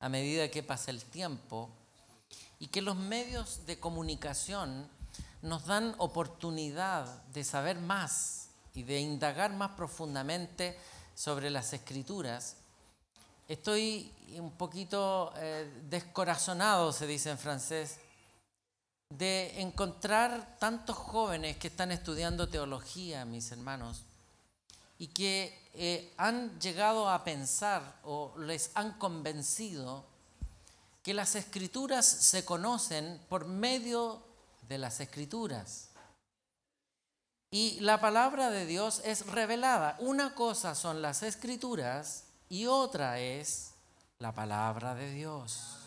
a medida que pasa el tiempo y que los medios de comunicación nos dan oportunidad de saber más y de indagar más profundamente sobre las escrituras, estoy un poquito eh, descorazonado, se dice en francés, de encontrar tantos jóvenes que están estudiando teología, mis hermanos, y que eh, han llegado a pensar o les han convencido que las escrituras se conocen por medio de las escrituras. Y la palabra de Dios es revelada. Una cosa son las escrituras y otra es la palabra de Dios.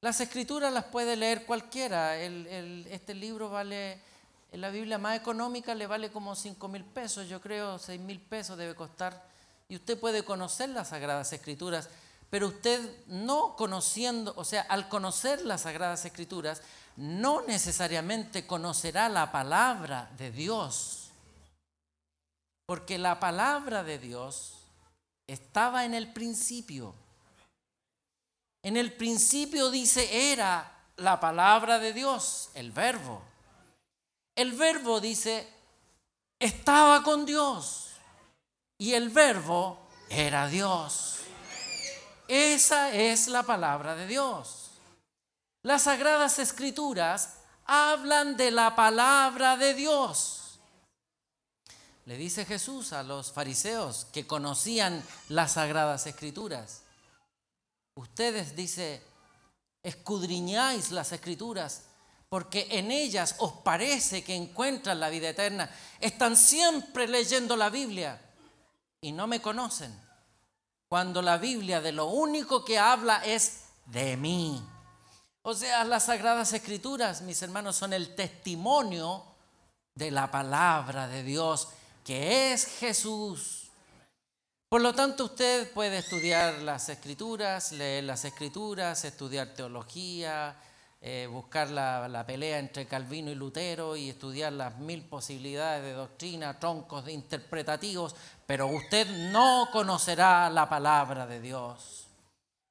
Las escrituras las puede leer cualquiera. este libro vale en la Biblia más económica le vale como 5 mil pesos, yo creo 6 mil pesos debe costar. Y usted puede conocer las Sagradas Escrituras, pero usted no conociendo, o sea, al conocer las Sagradas Escrituras, no necesariamente conocerá la palabra de Dios. Porque la palabra de Dios estaba en el principio. En el principio dice, era la palabra de Dios, el verbo. El verbo dice, estaba con Dios y el verbo era Dios. Esa es la palabra de Dios. Las sagradas escrituras hablan de la palabra de Dios. Le dice Jesús a los fariseos que conocían las sagradas escrituras. Ustedes, dice, escudriñáis las escrituras porque en ellas os parece que encuentran la vida eterna. Están siempre leyendo la Biblia y no me conocen. Cuando la Biblia de lo único que habla es de mí. O sea, las sagradas escrituras, mis hermanos, son el testimonio de la palabra de Dios, que es Jesús. Por lo tanto, usted puede estudiar las escrituras, leer las escrituras, estudiar teología, eh, buscar la, pelea entre Calvino y Lutero y estudiar las mil posibilidades de doctrina, troncos interpretativos, pero usted no conocerá la palabra de Dios,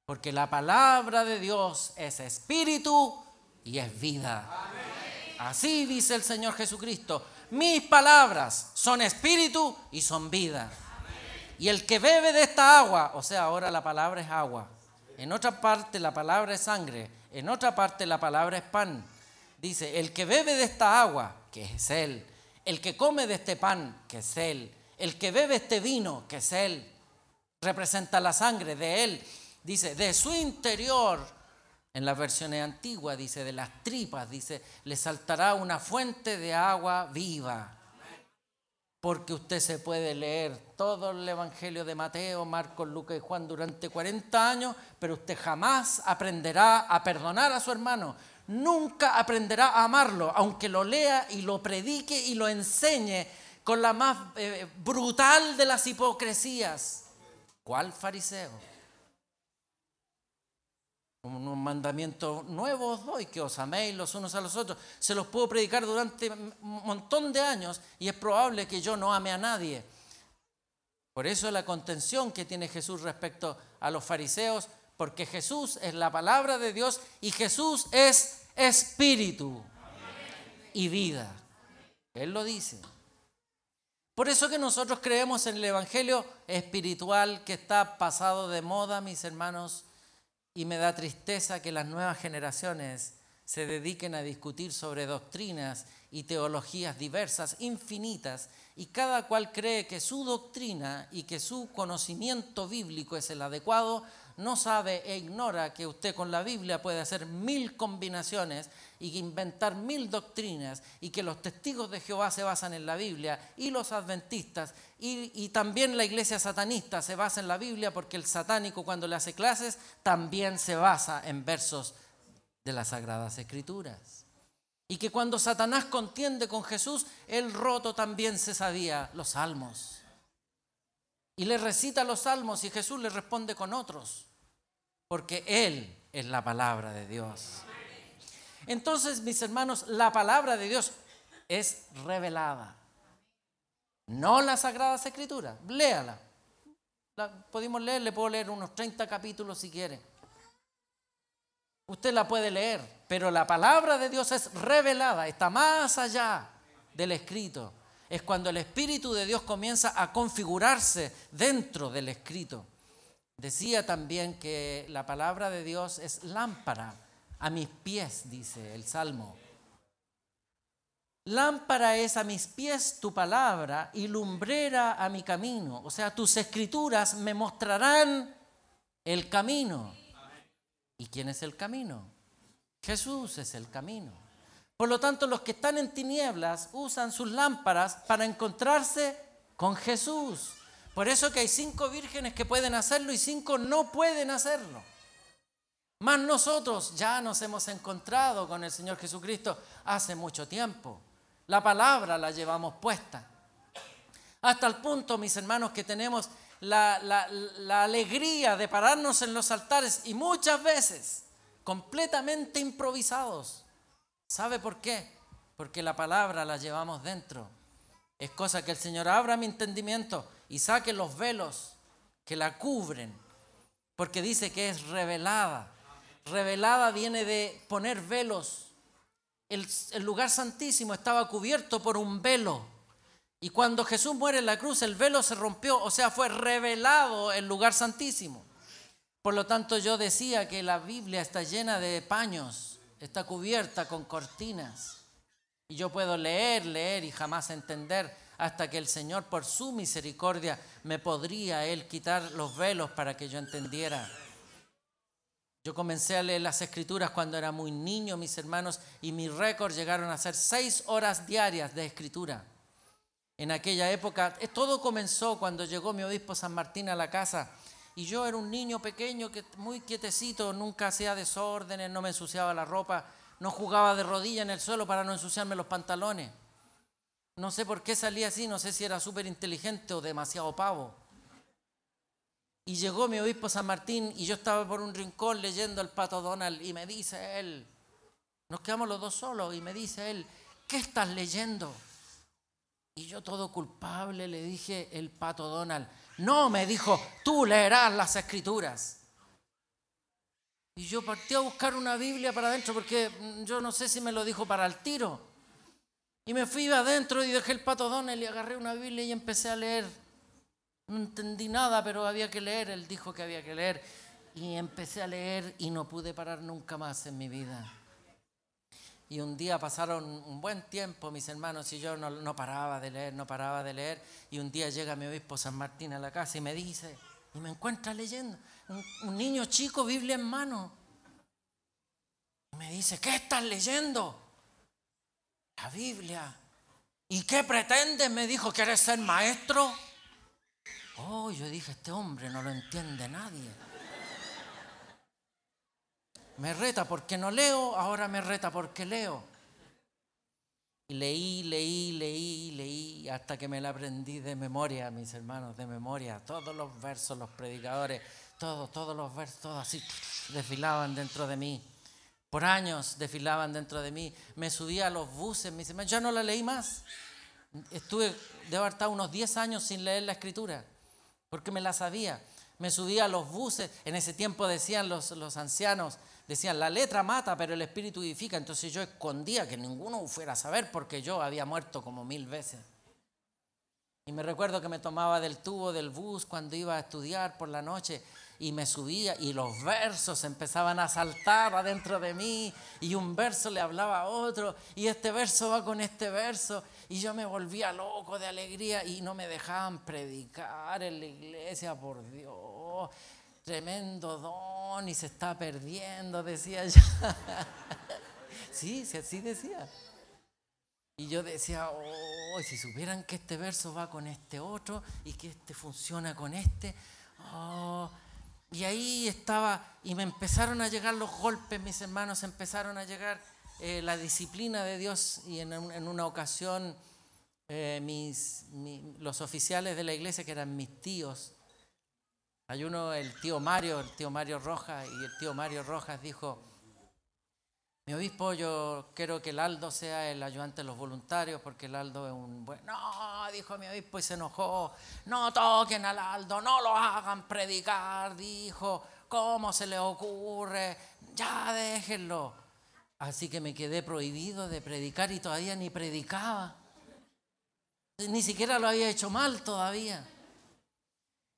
porque la palabra de Dios es espíritu y es vida. Así dice el Señor Jesucristo, mis palabras son espíritu y son vida. Y el que bebe de esta agua, o sea, ahora la palabra es agua, en otra parte la palabra es sangre, en otra parte la palabra es pan. Dice, el que bebe de esta agua, que es Él. El que come de este pan, que es Él. El que bebe este vino, que es Él. Representa la sangre de Él. Dice, de su interior, en las versiones antiguas, dice, de las tripas, dice, le saltará una fuente de agua viva porque usted se puede leer todo el Evangelio de Mateo, Marcos, Lucas y Juan durante 40 años, pero usted jamás aprenderá a perdonar a su hermano. Nunca aprenderá a amarlo, aunque lo lea y lo predique y lo enseñe con la más eh, brutal de las hipocresías. ¿Cuál fariseo? Un mandamiento nuevo os doy, que os améis los unos a los otros. Se los puedo predicar durante un montón de años y es probable que yo no ame a nadie. Por eso la contención que tiene Jesús respecto a los fariseos, porque Jesús es la palabra de Dios y Jesús es espíritu y vida. Él lo dice. Por eso que nosotros creemos en el Evangelio espiritual que está pasado de moda, mis hermanos y me da tristeza que las nuevas generaciones se dediquen a discutir sobre doctrinas y teologías diversas, infinitas, y cada cual cree que su doctrina y que su conocimiento bíblico es el adecuado, no sabe e ignora que usted con la Biblia puede hacer mil combinaciones y inventar mil doctrinas y que los testigos de Jehová se basan en la Biblia y los adventistas y, también la iglesia satanista se basa en la Biblia porque el satánico cuando le hace clases también se basa en versos de las Sagradas Escrituras. Y que cuando Satanás contiende con Jesús, él roto también se sabía los salmos. Y le recita los salmos y Jesús le responde con otros, porque Él es la palabra de Dios. Entonces, mis hermanos, la palabra de Dios es revelada. No la Sagrada Escritura, léala. La podemos leer, le puedo leer unos 30 capítulos si quiere. Usted la puede leer, pero la palabra de Dios es revelada, está más allá del escrito. Es cuando el Espíritu de Dios comienza a configurarse dentro del escrito. Decía también que la palabra de Dios es lámpara a mis pies, dice el Salmo. Lámpara es a mis pies tu palabra y lumbrera a mi camino. O sea, tus escrituras me mostrarán el camino. ¿Y quién es el camino? Jesús es el camino. Por lo tanto, los que están en tinieblas usan sus lámparas para encontrarse con Jesús. Por eso que hay cinco vírgenes que pueden hacerlo y cinco no pueden hacerlo. Más nosotros ya nos hemos encontrado con el Señor Jesucristo hace mucho tiempo. La palabra la llevamos puesta. Hasta el punto, mis hermanos, que tenemos la, la, alegría de pararnos en los altares y muchas veces completamente improvisados. ¿Sabe por qué? Porque la palabra la llevamos dentro. Es cosa que el Señor abra mi entendimiento y saque los velos que la cubren, porque dice que es revelada. Revelada viene de poner velos. El, lugar santísimo estaba cubierto por un velo. Y cuando Jesús muere en la cruz, el velo se rompió, o sea, fue revelado el lugar santísimo. Por lo tanto, yo decía que la Biblia está llena de paños, está cubierta con cortinas. Y yo puedo leer, leer y jamás entender hasta que el Señor por su misericordia me podría Él quitar los velos para que yo entendiera. Yo comencé a leer las escrituras cuando era muy niño, mis hermanos, y mi récord llegaron a ser seis horas diarias de escritura. En aquella época, eh, todo comenzó cuando llegó mi obispo San Martín a la casa. Y yo era un niño pequeño, que, muy quietecito, nunca hacía desórdenes, no me ensuciaba la ropa, no jugaba de rodilla en el suelo para no ensuciarme los pantalones. No sé por qué salía así, no sé si era súper inteligente o demasiado pavo. Y llegó mi obispo San Martín y yo estaba por un rincón leyendo el pato Donald y me dice él, nos quedamos los dos solos y me dice él, ¿qué estás leyendo? Y yo todo culpable le dije el pato Donald, no, me dijo, tú leerás las escrituras. Y yo partí a buscar una Biblia para adentro porque yo no sé si me lo dijo para el tiro. Y me fui adentro y dejé el pato Donald y agarré una Biblia y empecé a leer. No entendí nada, pero había que leer. Él dijo que había que leer. Y empecé a leer y no pude parar nunca más en mi vida. Y un día pasaron un buen tiempo, mis hermanos, y yo no, paraba de leer, no paraba de leer. Y un día llega mi obispo San Martín a la casa y me dice, y me encuentra leyendo, un, un niño chico, Biblia en mano. Y me dice, ¿qué estás leyendo? La Biblia. ¿Y qué pretendes? Me dijo, ¿quieres ser maestro? Oh, yo dije, este hombre no lo entiende nadie. Me reta porque no leo, ahora me reta porque leo. Y leí, leí, leí, leí, hasta que me la aprendí de memoria, mis hermanos, de memoria. Todos los versos, los predicadores, todos, todos los versos, todos así desfilaban dentro de mí por años desfilaban dentro de mí. Me subía a los buses, mis hermanos, ya no la leí más. Estuve, de haber estado unos 10 años sin leer la escritura, porque me la sabía. Me subía a los buses, en ese tiempo decían los, los ancianos, decían, la letra mata, pero el espíritu vivifica. Entonces yo escondía que ninguno fuera a saber, porque yo había muerto como mil veces. Y me recuerdo que me tomaba del tubo del bus cuando iba a estudiar por la noche y me subía y los versos empezaban a saltar adentro de mí y un verso le hablaba a otro y este verso va con este verso y yo me volvía loco de alegría y no me dejaban predicar en la iglesia, por Dios, tremendo don y se está perdiendo, decía yo. sí, sí, así decía. Y yo decía, oh, si supieran que este verso va con este otro y que este funciona con este, oh, y ahí estaba, y me empezaron a llegar los golpes, mis hermanos, empezaron a llegar eh, la disciplina de Dios. Y en, una ocasión, eh, mis, los oficiales de la iglesia, que eran mis tíos, hay uno, el tío Mario, el tío Mario Rojas, y el tío Mario Rojas dijo, Mi obispo, yo quiero que el Aldo sea el ayudante de los voluntarios, porque el Aldo es un buen... No, dijo mi obispo y se enojó. No toquen al Aldo, no lo hagan predicar, dijo. ¿Cómo se le ocurre? Ya déjenlo. Así que me quedé prohibido de predicar y todavía ni predicaba. Ni siquiera lo había hecho mal todavía.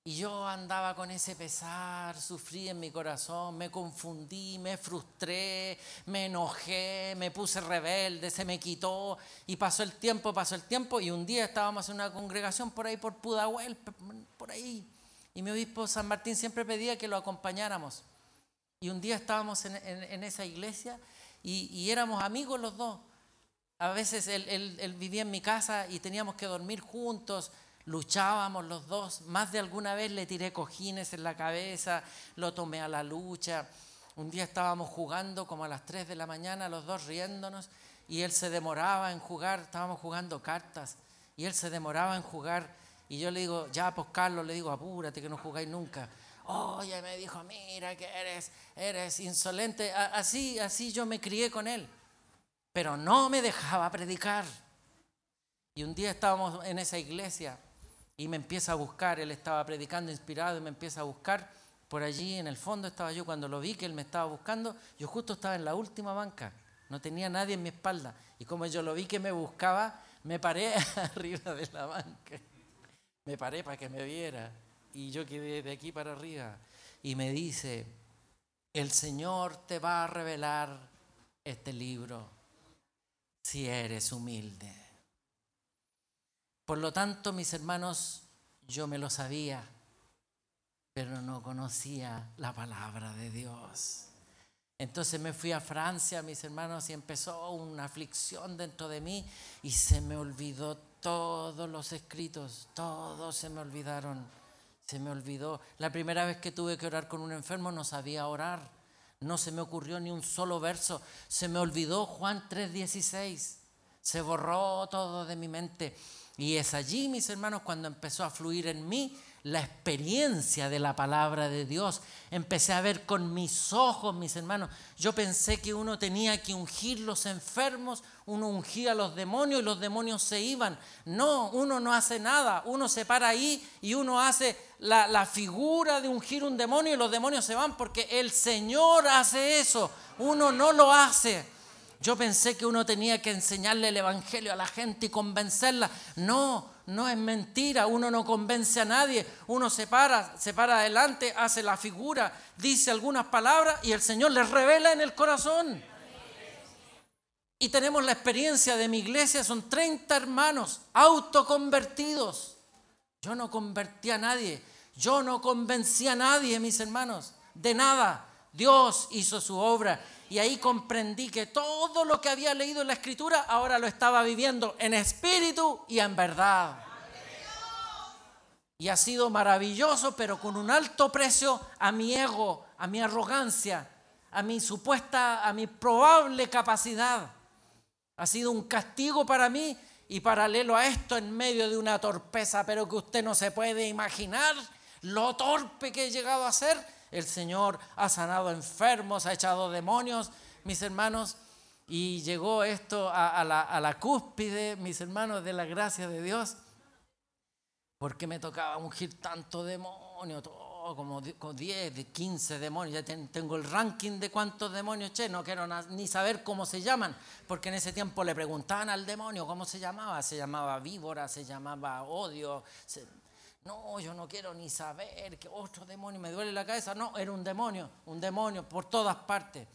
Y yo andaba con ese pesar, sufrí en mi corazón, me confundí, me frustré, me enojé, me puse rebelde, se me quitó y pasó el tiempo, pasó el tiempo y un día estábamos en una congregación por ahí por Pudahuel, por ahí. Y mi obispo San Martín siempre pedía que lo acompañáramos. Y un día estábamos en, esa iglesia y, éramos amigos los dos. A veces él vivía en mi casa y teníamos que dormir juntos Luchábamos los dos, más de alguna vez le tiré cojines en la cabeza, lo tomé a la lucha. Un día estábamos jugando como a las 3 de la mañana, los dos riéndonos, y él se demoraba en jugar, estábamos jugando cartas, y él se demoraba en jugar, y yo le digo, ya pues Carlos, le digo, apúrate que no jugáis nunca. Oye, me dijo, mira que eres, eres insolente. Así, así yo me crié con él, pero no me dejaba predicar. Y un día estábamos en esa iglesia y me empieza a buscar, él estaba predicando inspirado y me empieza a buscar. Por allí en el fondo estaba yo cuando lo vi que él me estaba buscando, yo justo estaba en la última banca, no tenía nadie en mi espalda. Y como yo lo vi que me buscaba, me paré arriba de la banca. Me paré para que me viera. Y yo quedé de aquí para arriba. Y me dice, el Señor te va a revelar este libro si eres humilde. Por lo tanto, mis hermanos, yo me lo sabía, pero no conocía la palabra de Dios. Entonces me fui a Francia, mis hermanos, y empezó una aflicción dentro de mí y se me olvidó todos los escritos, todos se me olvidaron, se me olvidó. La primera vez que tuve que orar con un enfermo no sabía orar, no se me ocurrió ni un solo verso, se me olvidó Juan 3:16, se borró todo de mi mente. Y es allí, mis hermanos, cuando empezó a fluir en mí la experiencia de la palabra de Dios. Empecé a ver con mis ojos, mis hermanos. Yo pensé que uno tenía que ungir los enfermos, uno ungía a los demonios y los demonios se iban. No, uno no hace nada. Uno se para ahí y uno hace la, la figura de ungir un demonio y los demonios se van porque el Señor hace eso. Uno no lo hace. Yo pensé que uno tenía que enseñarle el Evangelio a la gente y convencerla. No, no es mentira. Uno no convence a nadie. Uno se para, se para adelante, hace la figura, dice algunas palabras y el Señor les revela en el corazón. Y tenemos la experiencia de mi iglesia, son 30 hermanos autoconvertidos. Yo no convertí a nadie. Yo no convencí a nadie, mis hermanos, de nada. Dios hizo su obra y ahí comprendí que todo lo que había leído en la escritura ahora lo estaba viviendo en espíritu y en verdad. Y ha sido maravilloso, pero con un alto precio a mi ego, a mi arrogancia, a mi supuesta, a mi probable capacidad. Ha sido un castigo para mí y paralelo a esto en medio de una torpeza, pero que usted no se puede imaginar lo torpe que he llegado a ser el Señor ha sanado enfermos, ha echado demonios, mis hermanos, y llegó esto a, la, cúspide, mis hermanos, de la gracia de Dios, porque me tocaba ungir tanto demonio, todo, como 10, 15 demonios, ya tengo el ranking de cuántos demonios che, no quiero ni saber cómo se llaman, porque en ese tiempo le preguntaban al demonio cómo se llamaba, se llamaba víbora, se llamaba odio, no, yo no quiero ni saber que otro demonio me duele la cabeza. No, era un demonio, un demonio por todas partes.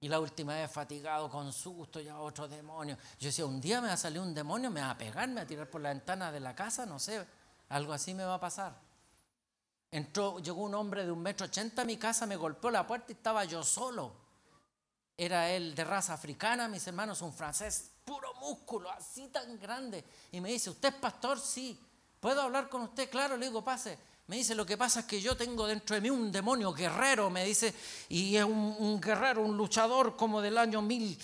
Y la última vez fatigado, con susto, ya otro demonio. Yo decía, un día me va a salir un demonio, me va a pegar, me va a tirar por la ventana de la casa, no sé, algo así me va a pasar. Entró, llegó un hombre de un metro ochenta a mi casa, me golpeó la puerta y estaba yo solo. Era él de raza africana, mis hermanos, un francés, puro músculo, así tan grande. Y me dice, ¿usted es pastor? Sí. ¿Puedo hablar con usted? Claro, le digo, pase. Me dice, lo que pasa es que yo tengo dentro de mí un demonio guerrero, me dice, y es un, guerrero, un luchador como del año mil.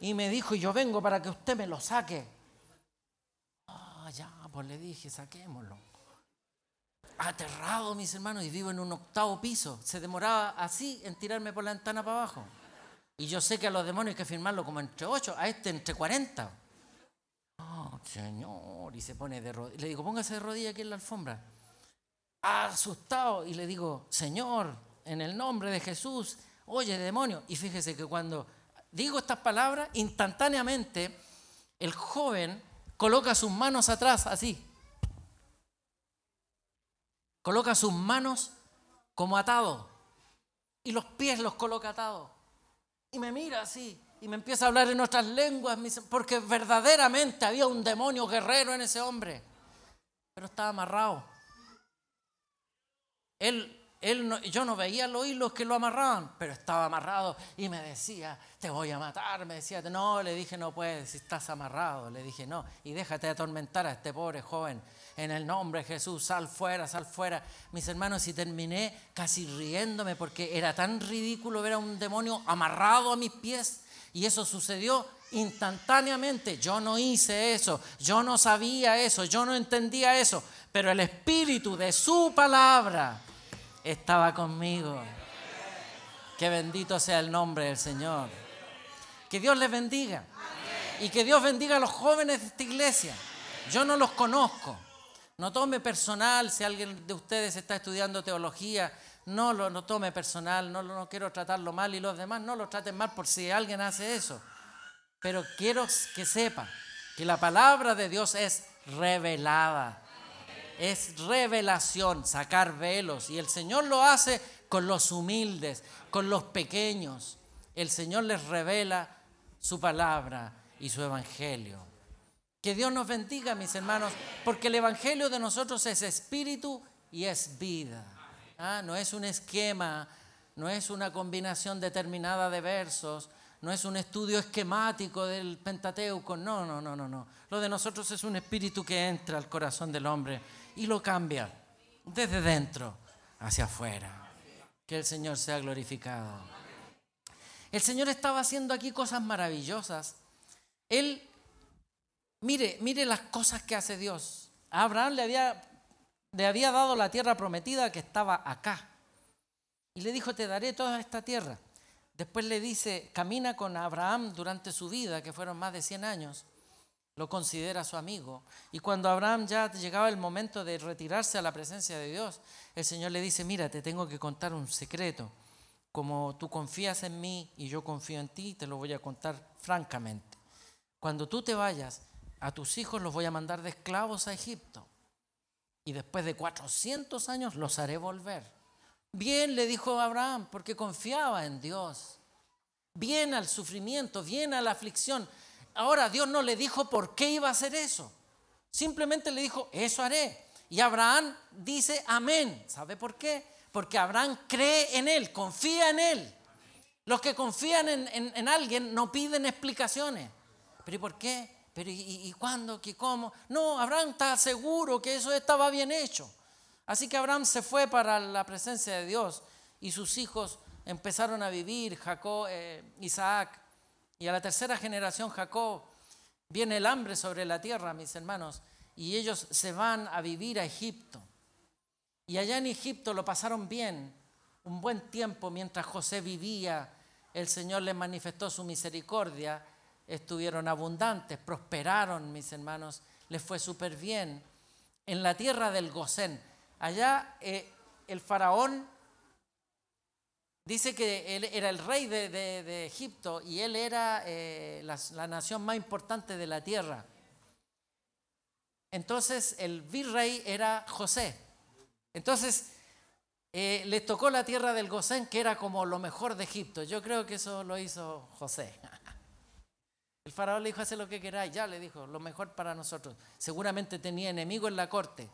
Y me dijo, yo vengo para que usted me lo saque. Ah, ya, pues le dije, saquémoslo. aterrado, mis hermanos, y vivo en un octavo piso. Se demoraba así en tirarme por la ventana para abajo. Y yo sé que a los demonios hay que firmarlo como entre ocho, a este entre 40. Oh, Señor, y se pone de rodillas. Le digo, póngase de rodillas aquí en la alfombra. Asustado, y le digo, Señor, en el nombre de Jesús, oye, demonio. Y fíjese que cuando digo estas palabras, instantáneamente el joven coloca sus manos atrás, así. Coloca sus manos como atado. Y los pies los coloca atados. Y me mira así y me empieza a hablar en otras lenguas, porque verdaderamente había un demonio guerrero en ese hombre, pero estaba amarrado. Él, él yo no veía los hilos que lo amarraban, pero estaba amarrado y me decía, te voy a matar, me decía, no, le dije, no puedes, estás amarrado, le dije, no, y déjate atormentar a este pobre joven en el nombre de Jesús, sal fuera, sal fuera. Mis hermanos, y terminé casi riéndome porque era tan ridículo ver a un demonio amarrado a mis pies. Y eso sucedió instantáneamente. Yo no hice eso, yo no sabía eso, yo no entendía eso, pero el Espíritu de su palabra estaba conmigo. Que bendito sea el nombre del Señor. Que Dios les bendiga. Y que Dios bendiga a los jóvenes de esta iglesia. Yo no los conozco. No tome personal si alguien de ustedes está estudiando teología, no lo tome personal, no, no quiero tratarlo mal y los demás no lo traten mal por si alguien hace eso. Pero quiero que sepa que la palabra de Dios es revelada. Es revelación, sacar velos. Y el Señor lo hace con los humildes, con los pequeños. El Señor les revela su palabra y su evangelio. Que Dios nos bendiga, mis hermanos, porque el Evangelio de nosotros es espíritu y es vida. Ah, no es un esquema, no es una combinación determinada de versos, no es un estudio esquemático del Pentateuco, no, no, no, no, no. Lo de nosotros es un espíritu que entra al corazón del hombre y lo cambia desde dentro hacia afuera. Que el Señor sea glorificado. El Señor estaba haciendo aquí cosas maravillosas. Él Mire, mire las cosas que hace Dios. A Abraham le había, le había dado la tierra prometida que estaba acá. Y le dijo, te daré toda esta tierra. Después le dice, camina con Abraham durante su vida, que fueron más de 100 años. Lo considera su amigo. Y cuando Abraham ya llegaba el momento de retirarse a la presencia de Dios, el Señor le dice, mira, te tengo que contar un secreto. Como tú confías en mí y yo confío en ti, te lo voy a contar francamente. Cuando tú te vayas, a tus hijos los voy a mandar de esclavos a Egipto. Y después de 400 años los haré volver. Bien, le dijo Abraham, porque confiaba en Dios. Bien al sufrimiento, bien a la aflicción. Ahora Dios no le dijo por qué iba a hacer eso. Simplemente le dijo, eso haré. Y Abraham dice, amén. ¿Sabe por qué? Porque Abraham cree en él, confía en él. Los que confían en, en alguien no piden explicaciones. ¿Pero y por qué? Pero ¿y, cuándo? ¿Qué cómo? No, Abraham está seguro que eso estaba bien hecho. Así que Abraham se fue para la presencia de Dios y sus hijos empezaron a vivir, Jacob, eh, Isaac, y a la tercera generación Jacob viene el hambre sobre la tierra, mis hermanos, y ellos se van a vivir a Egipto. Y allá en Egipto lo pasaron bien, un buen tiempo mientras José vivía, el Señor les manifestó su misericordia estuvieron abundantes, prosperaron, mis hermanos, les fue súper bien. En la tierra del Gosén, allá eh, el faraón dice que él era el rey de, Egipto y él era eh, la, nación más importante de la tierra. Entonces el virrey era José. Entonces eh, les tocó la tierra del Gosén, que era como lo mejor de Egipto. Yo creo que eso lo hizo José. El faraón le dijo, hace lo que queráis, ya le dijo, lo mejor para nosotros. Seguramente tenía enemigos en la corte,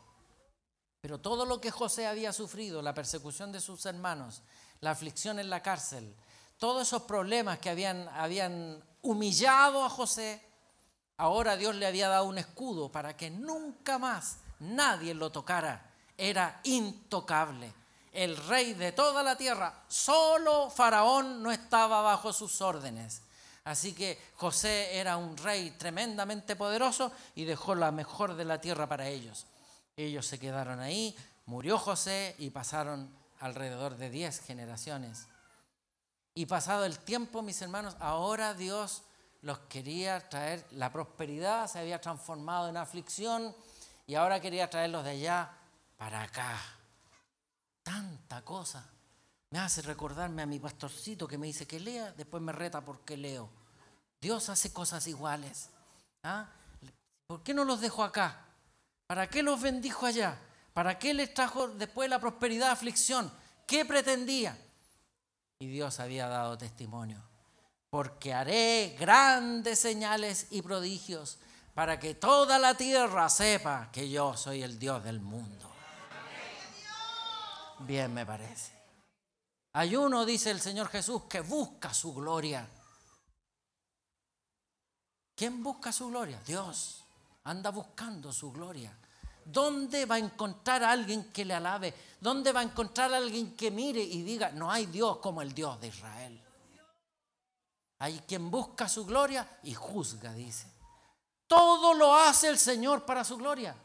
pero todo lo que José había sufrido, la persecución de sus hermanos, la aflicción en la cárcel, todos esos problemas que habían, habían humillado a José, ahora Dios le había dado un escudo para que nunca más nadie lo tocara. Era intocable. El rey de toda la tierra, solo Faraón no estaba bajo sus órdenes. Así que José era un rey tremendamente poderoso y dejó la mejor de la tierra para ellos. Ellos se quedaron ahí Murió José y pasaron alrededor de 10 generaciones. Y pasado el tiempo, mis hermanos, ahora Dios los quería traer, la prosperidad se había transformado en aflicción y ahora quería traerlos de allá para acá. Tanta cosa. Me hace recordarme a mi pastorcito que me dice que lea, después me reta porque leo. Dios hace cosas iguales. ¿Ah? ¿Por qué no los dejó acá? ¿Para qué los bendijo allá? ¿Para qué les trajo después la prosperidad, aflicción? ¿Qué pretendía? Y Dios había dado testimonio. Porque haré grandes señales y prodigios para que toda la tierra sepa que yo soy el Dios del mundo. Bien me parece. Hay uno, dice el Señor Jesús, que busca su gloria. ¿Quién busca su gloria? Dios. Anda buscando su gloria. ¿Dónde va a encontrar a alguien que le alabe? ¿Dónde va a encontrar a alguien que mire y diga, no hay Dios como el Dios de Israel? Hay quien busca su gloria y juzga, dice. Todo lo hace el Señor para su gloria.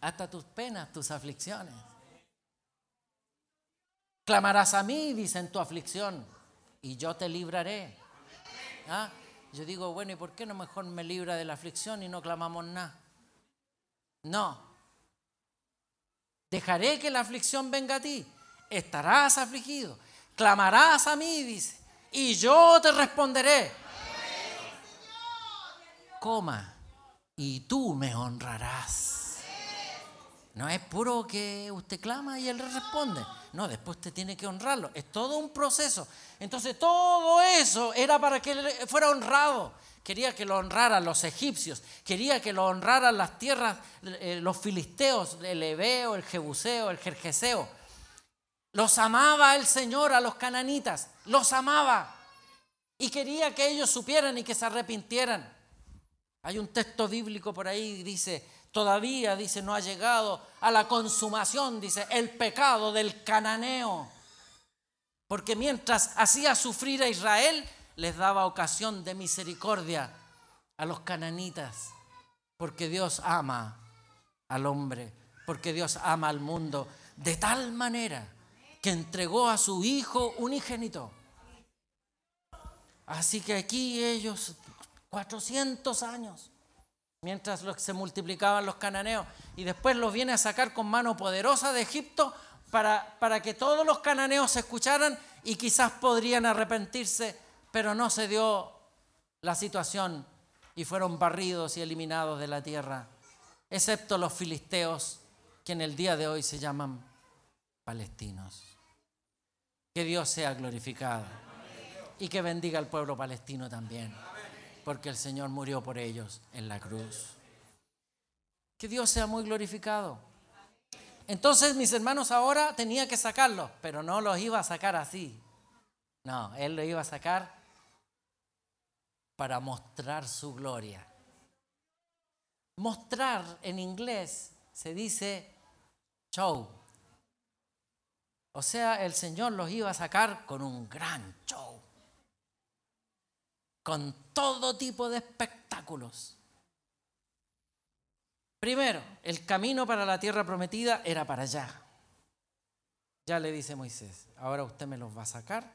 Hasta tus penas, tus aflicciones. Clamarás a mí, dice en tu aflicción, y yo te libraré. ¿Ah? Yo digo, bueno, ¿y por qué no mejor me libra de la aflicción y no clamamos nada? No. Dejaré que la aflicción venga a ti. Estarás afligido. Clamarás a mí, dice, y yo te responderé. Coma, y tú me honrarás. No es puro que usted clama y él responde. No, después usted tiene que honrarlo. Es todo un proceso. Entonces todo eso era para que él fuera honrado. Quería que lo honraran los egipcios. Quería que lo honraran las tierras, eh, los filisteos, el Ebeo, el Jebuseo, el Jerjeseo. Los amaba el Señor a los cananitas. Los amaba. Y quería que ellos supieran y que se arrepintieran. Hay un texto bíblico por ahí que dice, Todavía, dice, no ha llegado a la consumación, dice, el pecado del cananeo. Porque mientras hacía sufrir a Israel, les daba ocasión de misericordia a los cananitas. Porque Dios ama al hombre, porque Dios ama al mundo de tal manera que entregó a su Hijo unigénito. Así que aquí ellos, 400 años, mientras se multiplicaban los cananeos, y después los viene a sacar con mano poderosa de Egipto para, para que todos los cananeos se escucharan y quizás podrían arrepentirse, pero no se dio la situación y fueron barridos y eliminados de la tierra, excepto los filisteos, que en el día de hoy se llaman palestinos. Que Dios sea glorificado y que bendiga al pueblo palestino también porque el Señor murió por ellos en la cruz. Que Dios sea muy glorificado. Entonces mis hermanos ahora tenía que sacarlos, pero no los iba a sacar así. No, Él lo iba a sacar para mostrar su gloria. Mostrar en inglés se dice show. O sea, el Señor los iba a sacar con un gran show con todo tipo de espectáculos. Primero, el camino para la tierra prometida era para allá. Ya le dice Moisés, ahora usted me los va a sacar,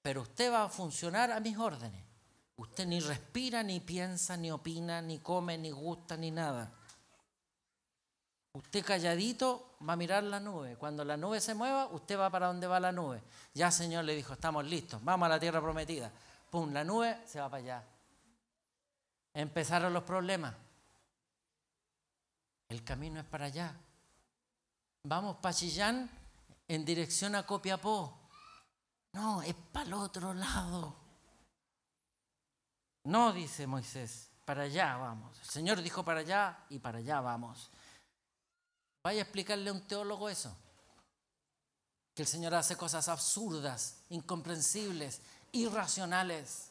pero usted va a funcionar a mis órdenes. Usted ni respira, ni piensa, ni opina, ni come, ni gusta, ni nada. Usted calladito va a mirar la nube. Cuando la nube se mueva, usted va para donde va la nube. Ya Señor le dijo, estamos listos, vamos a la tierra prometida. Pum, la nube se va para allá. Empezaron los problemas. El camino es para allá. Vamos para Chillán en dirección a Copiapó. No, es para el otro lado. No, dice Moisés, para allá vamos. El Señor dijo para allá y para allá vamos. Vaya a explicarle a un teólogo eso. Que el Señor hace cosas absurdas, incomprensibles, irracionales.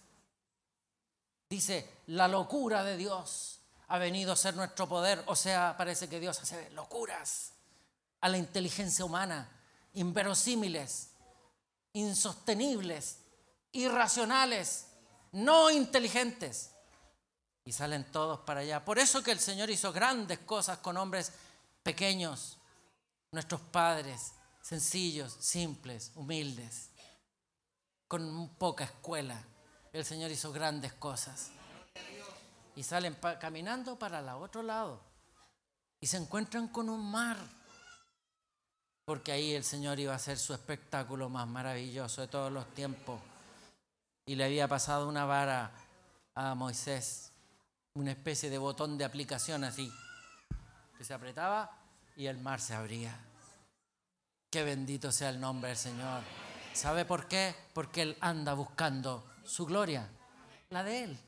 Dice, la locura de Dios ha venido a ser nuestro poder. O sea, parece que Dios hace locuras a la inteligencia humana, inverosímiles, insostenibles, irracionales, no inteligentes. Y salen todos para allá. Por eso que el Señor hizo grandes cosas con hombres pequeños, nuestros padres, sencillos, simples, humildes, con poca escuela, el Señor hizo grandes cosas. Y salen caminando para el otro lado y se encuentran con un mar, porque ahí el Señor iba a hacer su espectáculo más maravilloso de todos los tiempos. Y le había pasado una vara a Moisés, una especie de botón de aplicación así, que se apretaba y el mar se abría. Que bendito sea el nombre del Señor. ¿Sabe por qué? Porque Él anda buscando su gloria, la de Él.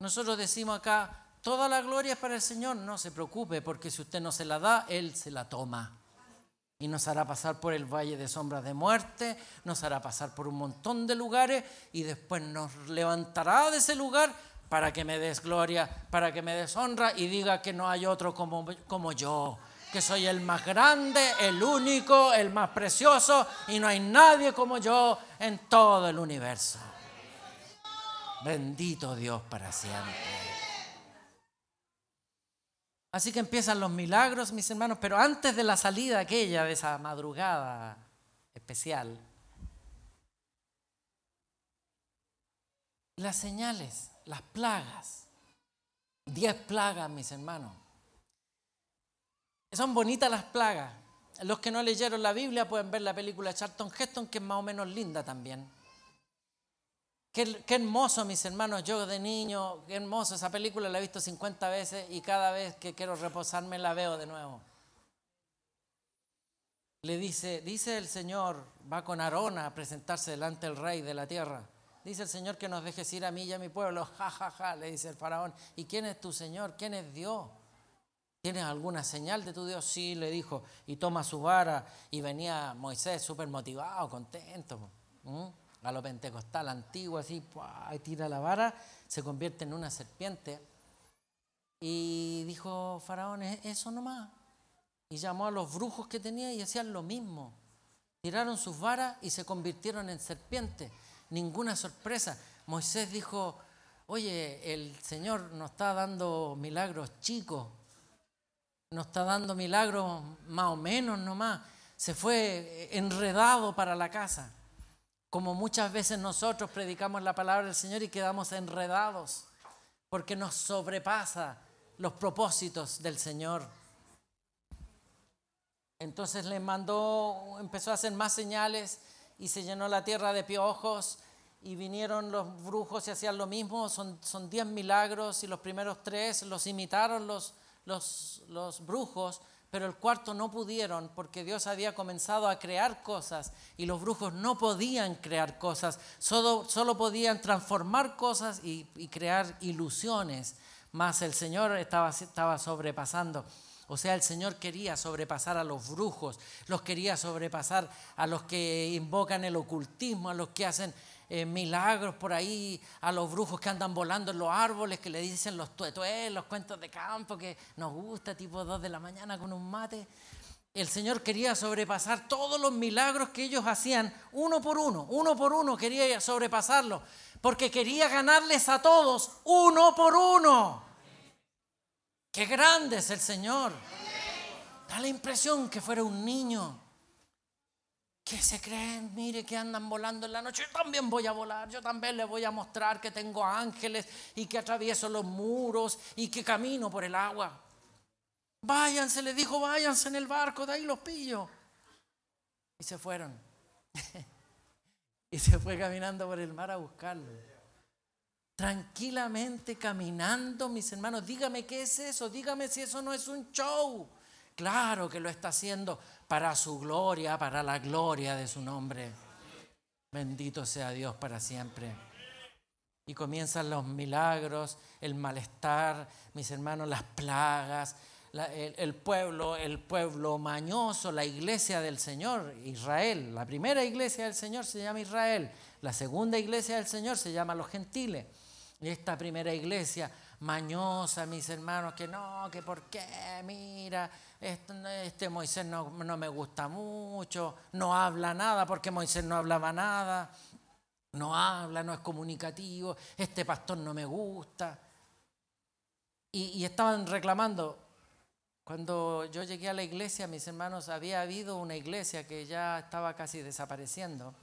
Nosotros decimos acá, toda la gloria es para el Señor. No se preocupe, porque si usted no se la da, Él se la toma. Y nos hará pasar por el valle de sombras de muerte, nos hará pasar por un montón de lugares y después nos levantará de ese lugar para que me des gloria, para que me des honra y diga que no hay otro como, como yo, que soy el más grande, el único, el más precioso y no hay nadie como yo en todo el universo. Bendito Dios para siempre. Así que empiezan los milagros, mis hermanos, pero antes de la salida aquella, de esa madrugada especial, las señales, las plagas, diez plagas, mis hermanos. Son bonitas las plagas. Los que no leyeron la Biblia pueden ver la película Charlton Heston, que es más o menos linda también. Qué, hermoso, mis hermanos, yo de niño, qué hermoso, esa película la he visto 50 veces y cada vez que quiero reposarme la veo de nuevo. Le dice, dice el Señor, va con Arona a presentarse delante del rey de la tierra. Dice el Señor que nos dejes ir a mí y a mi pueblo. Ja, ja, ja, le dice el faraón. ¿Y quién es tu Señor? ¿Quién es Dios? ¿Tienes alguna señal de tu Dios? Sí, le dijo. Y toma su vara. Y venía Moisés súper motivado, contento a lo pentecostal antiguo, así, y tira la vara, se convierte en una serpiente. Y dijo Faraón, eso nomás. Y llamó a los brujos que tenía y hacían lo mismo. Tiraron sus varas y se convirtieron en serpientes. Ninguna sorpresa. Moisés dijo, oye, el Señor nos está dando milagros chicos, nos está dando milagros más o menos nomás. Se fue enredado para la casa como muchas veces nosotros predicamos la palabra del Señor y quedamos enredados, porque nos sobrepasa los propósitos del Señor. Entonces le mandó, empezó a hacer más señales y se llenó la tierra de piojos y vinieron los brujos y hacían lo mismo. Son, son diez milagros y los primeros tres los imitaron los, los, los brujos, pero el cuarto no pudieron porque Dios había comenzado a crear cosas y los brujos no podían crear cosas, solo, solo podían transformar cosas y, crear ilusiones, más el Señor estaba, estaba sobrepasando. O sea, el Señor quería sobrepasar a los brujos, los quería sobrepasar a los que invocan el ocultismo, a los que hacen eh, milagros por ahí a los brujos que andan volando en los árboles, que le dicen los tuetués, los cuentos de campo, que nos gusta tipo 2 de la mañana con un mate. El Señor quería sobrepasar todos los milagros que ellos hacían, uno por uno, uno por uno quería sobrepasarlo, porque quería ganarles a todos, uno por uno. Qué grande es el Señor. Da la impresión que fuera un niño que se creen, mire que andan volando en la noche, yo también voy a volar, yo también les voy a mostrar que tengo ángeles y que atravieso los muros y que camino por el agua. Váyanse, le dijo, váyanse en el barco, de ahí los pillo. Y se fueron. y se fue caminando por el mar a buscarlo. Tranquilamente caminando, mis hermanos, dígame qué es eso, dígame si eso no es un show. Claro que lo está haciendo para su gloria, para la gloria de su nombre. Bendito sea Dios para siempre. Y comienzan los milagros, el malestar, mis hermanos, las plagas, el, pueblo, el pueblo mañoso, la iglesia del Señor, Israel. La primera iglesia del Señor se llama Israel, la segunda iglesia del Señor se llama los gentiles. Y esta primera iglesia mañosa, mis hermanos, que no, que por qué, mira, este, Moisés no, no, me gusta mucho, no habla nada porque Moisés no hablaba nada, no habla, no es comunicativo, este pastor no me gusta. Y, estaban reclamando Cuando yo llegué a la iglesia, mis hermanos, había habido una iglesia que ya estaba casi desapareciendo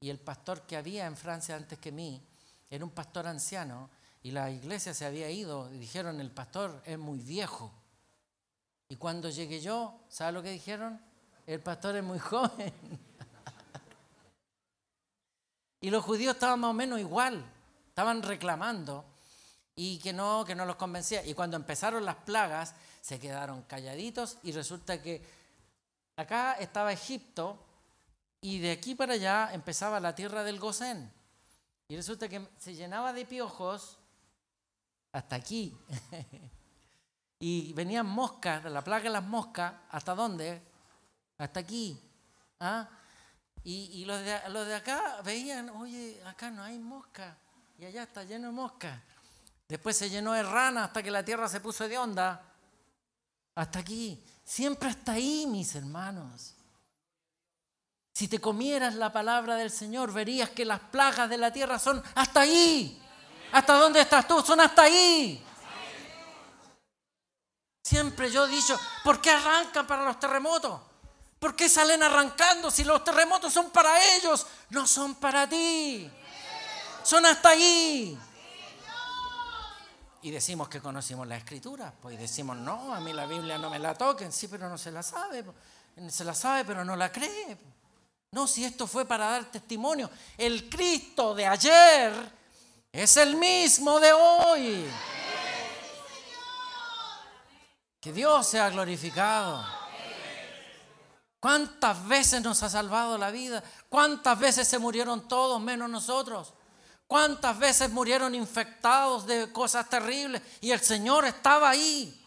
y el pastor que había en Francia antes que mí era un pastor anciano y la iglesia se había ido dijeron, el pastor es muy viejo. Y cuando llegué yo, ¿sabe lo que dijeron? El pastor es muy joven. y los judíos estaban más o menos igual, estaban reclamando y que no, que no los convencía. Y cuando empezaron las plagas, se quedaron calladitos y resulta que acá estaba Egipto y de aquí para allá empezaba la tierra del Gosén. Y resulta que se llenaba de piojos hasta aquí. y venían moscas, la plaga de las moscas, ¿hasta dónde? Hasta aquí. ¿Ah? Y, los, de, los de acá veían, oye, acá no hay mosca. Y allá está lleno de moscas. Después se llenó de ranas hasta que la tierra se puso de onda. Hasta aquí. Siempre hasta ahí, mis hermanos. Si te comieras la palabra del Señor, verías que las plagas de la tierra son hasta ahí. ¿Hasta dónde estás tú? Son hasta ahí. Siempre yo he dicho, ¿por qué arrancan para los terremotos? ¿Por qué salen arrancando si los terremotos son para ellos? No son para ti. Son hasta ahí. Y decimos que conocimos la escritura. Pues decimos, no, a mí la Biblia no me la toquen. Sí, pero no se la sabe. Se la sabe, pero no la cree. No, si esto fue para dar testimonio. El Cristo de ayer es el mismo de hoy. Que Dios sea glorificado. ¿Cuántas veces nos ha salvado la vida? ¿Cuántas veces se murieron todos menos nosotros? ¿Cuántas veces murieron infectados de cosas terribles? Y el Señor estaba ahí.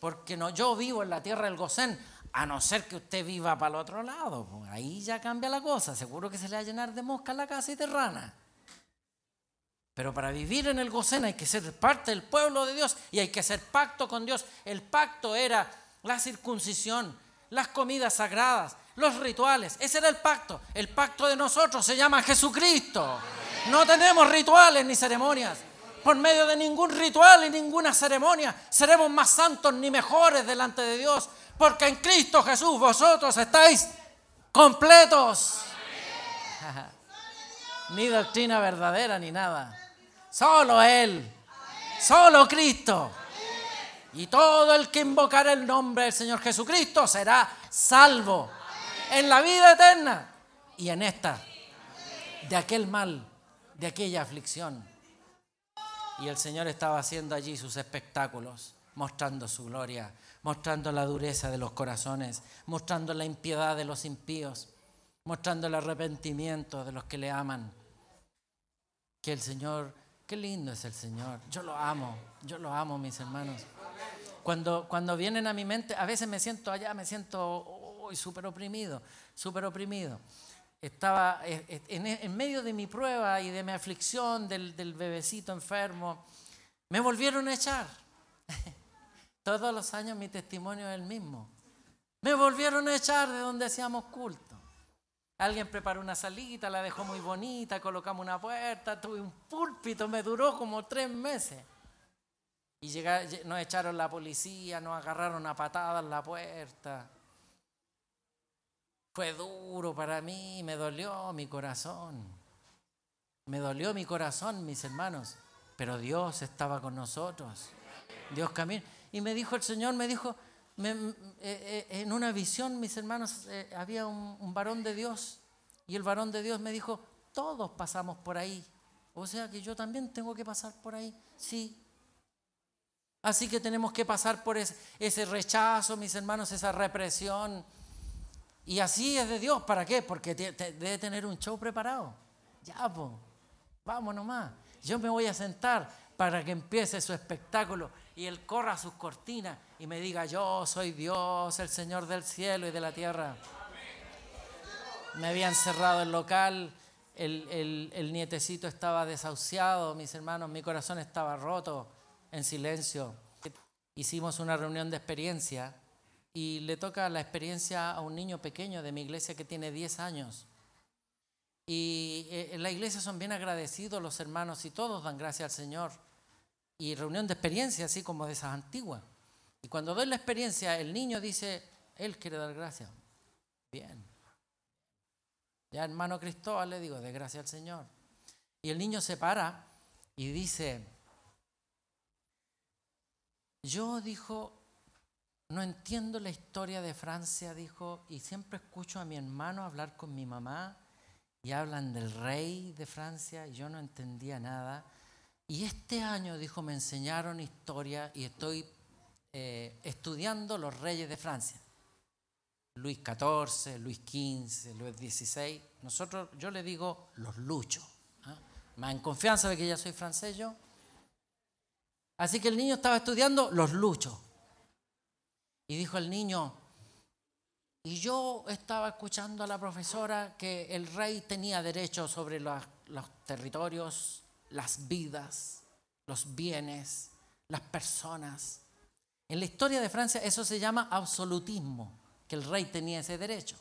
Porque no, yo vivo en la tierra del Gosén, a no ser que usted viva para el otro lado. Pues ahí ya cambia la cosa. Seguro que se le va a llenar de moscas la casa y de. Pero para vivir en el Gosén hay que ser parte del pueblo de Dios y hay que hacer pacto con Dios. El pacto era la circuncisión, las comidas sagradas, los rituales. Ese era el pacto. El pacto de nosotros se llama Jesucristo. No tenemos rituales ni ceremonias. Por medio de ningún ritual y ninguna ceremonia seremos más santos ni mejores delante de Dios. Porque en Cristo Jesús vosotros estáis completos. ni doctrina verdadera ni nada. Solo Él. Solo Cristo. Y todo el que invocar el nombre del Señor Jesucristo será salvo en la vida eterna y en esta, de aquel mal, de aquella aflicción. Y el Señor estaba haciendo allí sus espectáculos, mostrando su gloria, mostrando la dureza de los corazones, mostrando la impiedad de los impíos, mostrando el arrepentimiento de los que le aman. Que el Señor Qué lindo es el Señor. Yo lo amo, yo lo amo, mis hermanos. Cuando, cuando vienen a mi mente, a veces me siento allá, me siento súper oprimido, súper oprimido. Estaba eh, eh, en, medio de mi prueba y de mi aflicción del bebecito enfermo. Me volvieron a echar. Todos los años mi testimonio es el mismo. Me volvieron a echar de donde hacíamos culto. Alguien preparó una salita, la dejó muy bonita, colocamos una puerta, tuve un púlpito, me duró como tres meses. Y nos echaron la policía, nos agarraron a patadas la puerta. Fue duro para mí, me dolió mi corazón. Me dolió mi corazón, mis hermanos. Pero Dios estaba con nosotros. Dios camina. Y me dijo el Señor, me dijo, eh, eh, en una visión, mis hermanos, eh, había un, varón de Dios y el varón de Dios me dijo, todos pasamos por ahí. O sea que yo también tengo que pasar por ahí. Sí. Así que tenemos que pasar por ese, rechazo, mis hermanos, esa represión. Y así es de Dios. ¿Para qué? Porque debe tener un show preparado. Ya, pues, vamos nomás. Yo me voy a sentar para que empiece su espectáculo y Él corra sus cortinas y me diga, yo soy Dios, el Señor del cielo y de la tierra. Me habían cerrado el local, el, el nietecito estaba desahuciado, mis hermanos, mi corazón estaba roto, en silencio. Hicimos una reunión de experiencia y le toca la experiencia a un niño pequeño de mi iglesia que tiene 10 años. Y eh, en la iglesia son bien agradecidos los hermanos y todos dan gracias al Señor. Y reunión de experiencia, así como de esas antiguas. Y cuando doy la experiencia, el niño dice, él quiere dar gracias. Bien. Ya hermano Cristóbal le digo, de gracias al Señor. Y el niño se para y dice, yo dijo, no entiendo la historia de Francia, dijo, y siempre escucho a mi hermano hablar con mi mamá y hablan del rey de Francia y yo no entendía nada. Y este año, dijo, me enseñaron historia y estoy eh, estudiando los reyes de Francia. Luis XIV, Luis XV, Luis XVI. Nosotros, yo le digo los luchos. ¿ah? Más en confianza de que ya soy francés yo. Así que el niño estaba estudiando los luchos. Y dijo el niño, y yo estaba escuchando a la profesora que el rey tenía derecho sobre los, territorios, las vidas, los bienes, las personas. En la historia de Francia eso se llama absolutismo, que el rey tenía ese derecho.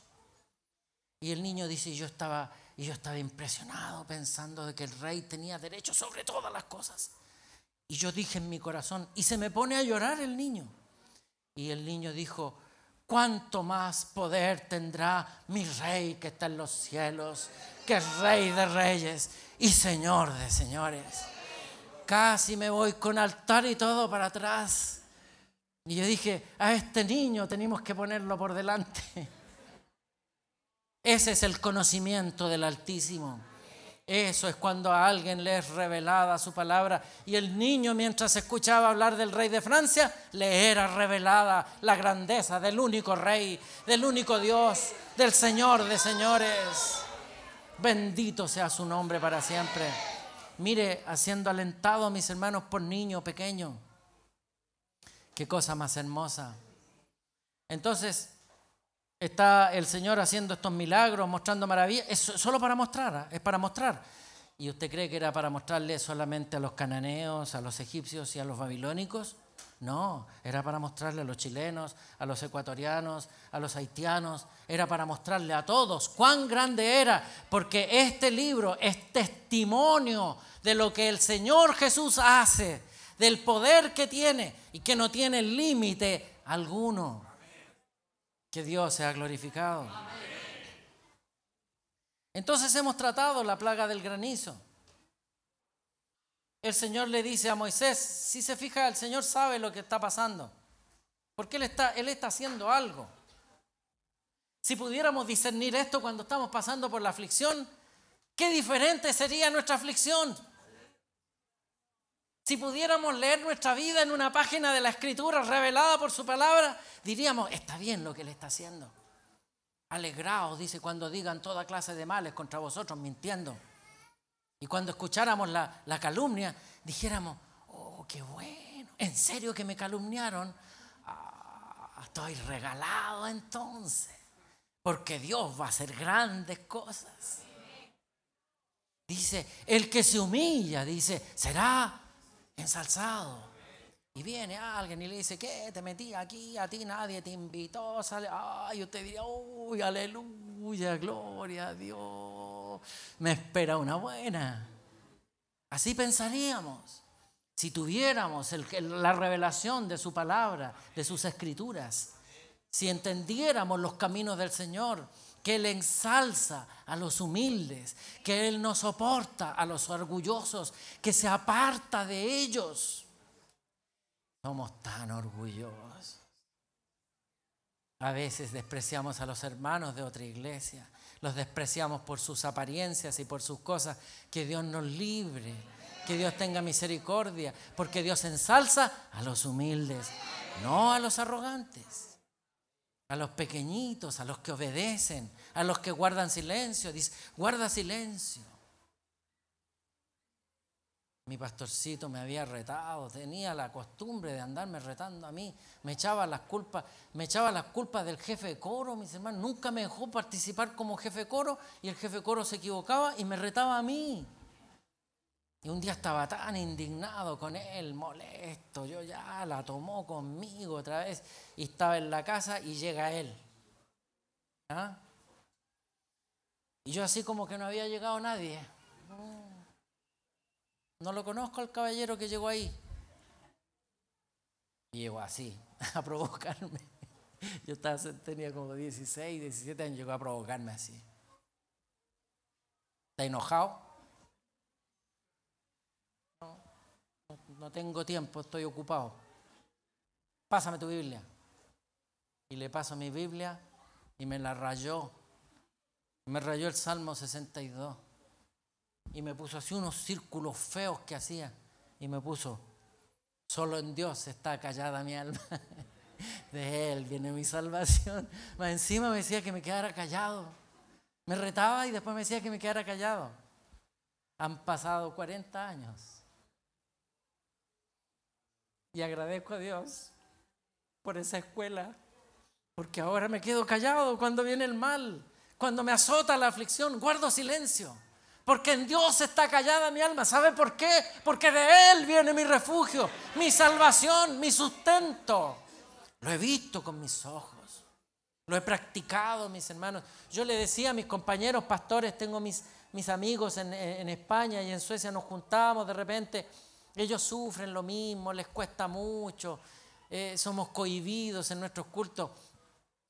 Y el niño dice, yo estaba, y yo estaba impresionado pensando de que el rey tenía derecho sobre todas las cosas. Y yo dije en mi corazón, y se me pone a llorar el niño. Y el niño dijo, ¿cuánto más poder tendrá mi rey que está en los cielos, que es rey de reyes y señor de señores? Casi me voy con altar y todo para atrás. Y yo dije, a este niño tenemos que ponerlo por delante. Ese es el conocimiento del Altísimo. Eso es cuando a alguien le es revelada su palabra. Y el niño, mientras escuchaba hablar del rey de Francia, le era revelada la grandeza del único rey, del único Dios, del Señor de señores. Bendito sea su nombre para siempre. Mire, haciendo alentado a mis hermanos por niño pequeño. Qué cosa más hermosa. Entonces, Está el Señor haciendo estos milagros, mostrando maravillas. Es solo para mostrar, ¿ah? es para mostrar. ¿Y usted cree que era para mostrarle solamente a los cananeos, a los egipcios y a los babilónicos? No, era para mostrarle a los chilenos, a los ecuatorianos, a los haitianos, era para mostrarle a todos cuán grande era, porque este libro es testimonio de lo que el Señor Jesús hace, del poder que tiene y que no tiene límite alguno. Que Dios sea glorificado. Entonces hemos tratado la plaga del granizo. El Señor le dice a Moisés, si se fija, el Señor sabe lo que está pasando. Porque Él está, Él está haciendo algo. Si pudiéramos discernir esto cuando estamos pasando por la aflicción, qué diferente sería nuestra aflicción. Si pudiéramos leer nuestra vida en una página de la Escritura revelada por su palabra, diríamos, está bien lo que él está haciendo. Alegraos, dice, cuando digan toda clase de males contra vosotros, mintiendo. Y cuando escucháramos la, calumnia, dijéramos, oh, qué bueno, en serio que me calumniaron. Ah, estoy regalado entonces, porque Dios va a hacer grandes cosas. Dice, el que se humilla, dice, será ensalzado. Y viene alguien y le dice, ¿qué? Te metí aquí, a ti nadie te invitó. Sale, ay, usted diría, uy, aleluya, gloria a Dios. Me espera una buena. Así pensaríamos. Si tuviéramos la revelación de su palabra, de sus escrituras, si entendiéramos los caminos del Señor, que Él ensalza a los humildes, que Él no soporta a los orgullosos, que se aparta de ellos. Somos tan orgullosos. A veces despreciamos a los hermanos de otra iglesia, los despreciamos por sus apariencias y por sus cosas. Que Dios nos libre, que Dios tenga misericordia, porque Dios ensalza a los humildes, no a los arrogantes a los pequeñitos, a los que obedecen, a los que guardan silencio. Dice, guarda silencio. Mi pastorcito me había retado, tenía la costumbre de andarme retando a mí, me echaba las culpas, me echaba las culpas del jefe de coro, mis hermanos, nunca me dejó participar como jefe de coro y el jefe de coro se equivocaba y me retaba a mí. Y un día estaba tan indignado con él, molesto, yo ya la tomó conmigo otra vez y estaba en la casa y llega él. ¿Ah? Y yo así como que no había llegado nadie. No, lo conozco al caballero que llegó ahí. Y llegó así, a provocarme. Yo tenía como 16, 17 años, llegó a provocarme así. ¿Está enojado? No, no tengo tiempo, estoy ocupado. Pásame tu Biblia. Y le paso mi Biblia y me la rayó. Me rayó el Salmo 62. Y me puso así unos círculos feos que hacía. Y me puso, solo en Dios está callada mi alma. De Él viene mi salvación. Más encima me decía que me quedara callado. Me retaba y después me decía que me quedara callado. Han pasado 40 años. Y agradezco a Dios por esa escuela. Porque ahora me quedo callado cuando viene el mal. Cuando me azota la aflicción, guardo silencio. Porque en Dios está callada mi alma. ¿Sabe por qué? Porque de Él viene mi refugio, mi salvación, mi sustento. Lo he visto con mis ojos. Lo he practicado, mis hermanos. Yo le decía a mis compañeros pastores, tengo mis, mis amigos en, España y en Suecia, nos juntamos de repente. Ellos sufren lo mismo, les cuesta mucho. Eh, somos cohibidos en nuestros cultos.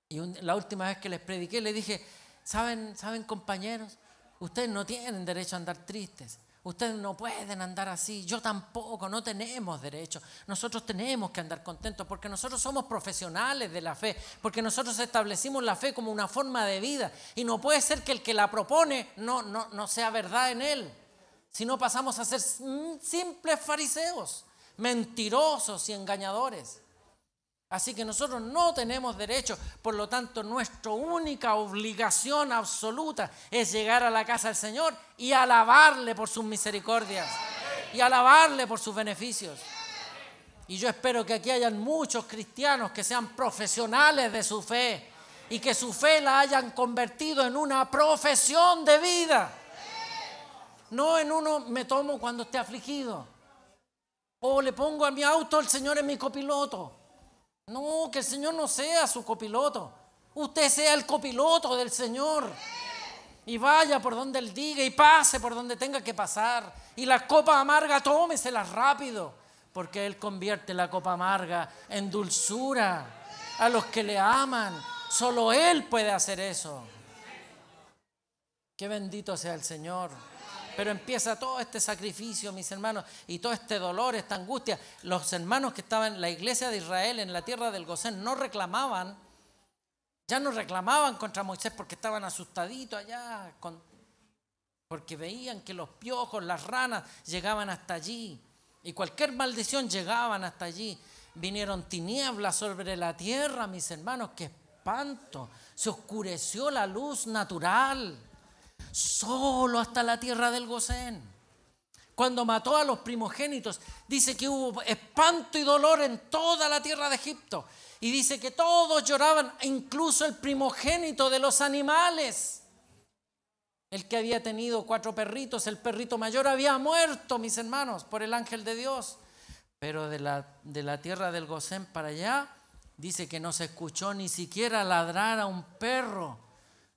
Y la última vez que les prediqué, les dije, ¿saben, ¿saben compañeros? Ustedes no tienen derecho a andar tristes. Ustedes no pueden andar así. Yo tampoco, no tenemos derecho. Nosotros tenemos que andar contentos porque nosotros somos profesionales de la fe, porque nosotros establecimos la fe como una forma de vida. Y no puede ser que el que la propone no, no, no sea verdad en él. Si no pasamos a ser simples fariseos, mentirosos y engañadores. Así que nosotros no tenemos derecho, por lo tanto nuestra única obligación absoluta es llegar a la casa del Señor y alabarle por sus misericordias y alabarle por sus beneficios. Y yo espero que aquí hayan muchos cristianos que sean profesionales de su fe y que su fe la hayan convertido en una profesión de vida. No en uno me tomo cuando esté afligido. O le pongo a mi auto el Señor en mi copiloto. No, que el Señor no sea su copiloto. Usted sea el copiloto del Señor. Y vaya por donde Él diga y pase por donde tenga que pasar. Y la copa amarga tómesela rápido. Porque Él convierte la copa amarga en dulzura a los que le aman. Solo Él puede hacer eso. Qué bendito sea el Señor. Pero empieza todo este sacrificio, mis hermanos, y todo este dolor, esta angustia. Los hermanos que estaban en la iglesia de Israel, en la tierra del Gosén, no reclamaban, ya no reclamaban contra Moisés porque estaban asustaditos allá, porque veían que los piojos, las ranas llegaban hasta allí, y cualquier maldición llegaban hasta allí. Vinieron tinieblas sobre la tierra, mis hermanos, qué espanto. Se oscureció la luz natural solo hasta la tierra del Gosén. Cuando mató a los primogénitos, dice que hubo espanto y dolor en toda la tierra de Egipto. Y dice que todos lloraban, incluso el primogénito de los animales. El que había tenido cuatro perritos, el perrito mayor había muerto, mis hermanos, por el ángel de Dios. Pero de la, de la tierra del Gosén para allá, dice que no se escuchó ni siquiera ladrar a un perro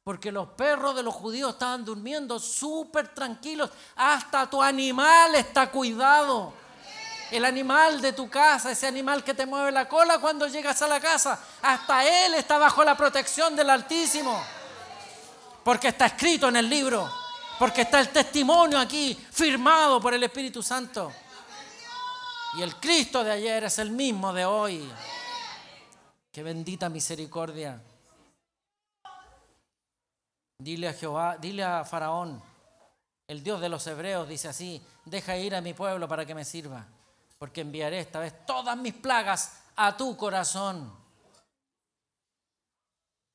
porque los perros de los judíos estaban durmiendo súper tranquilos. Hasta tu animal está cuidado. El animal de tu casa, ese animal que te mueve la cola cuando llegas a la casa, hasta él está bajo la protección del Altísimo. Porque está escrito en el libro. Porque está el testimonio aquí firmado por el Espíritu Santo. Y el Cristo de ayer es el mismo de hoy. Qué bendita misericordia. Dile a Jehová, dile a Faraón, el Dios de los hebreos dice así, deja ir a mi pueblo para que me sirva, porque enviaré esta vez todas mis plagas a tu corazón.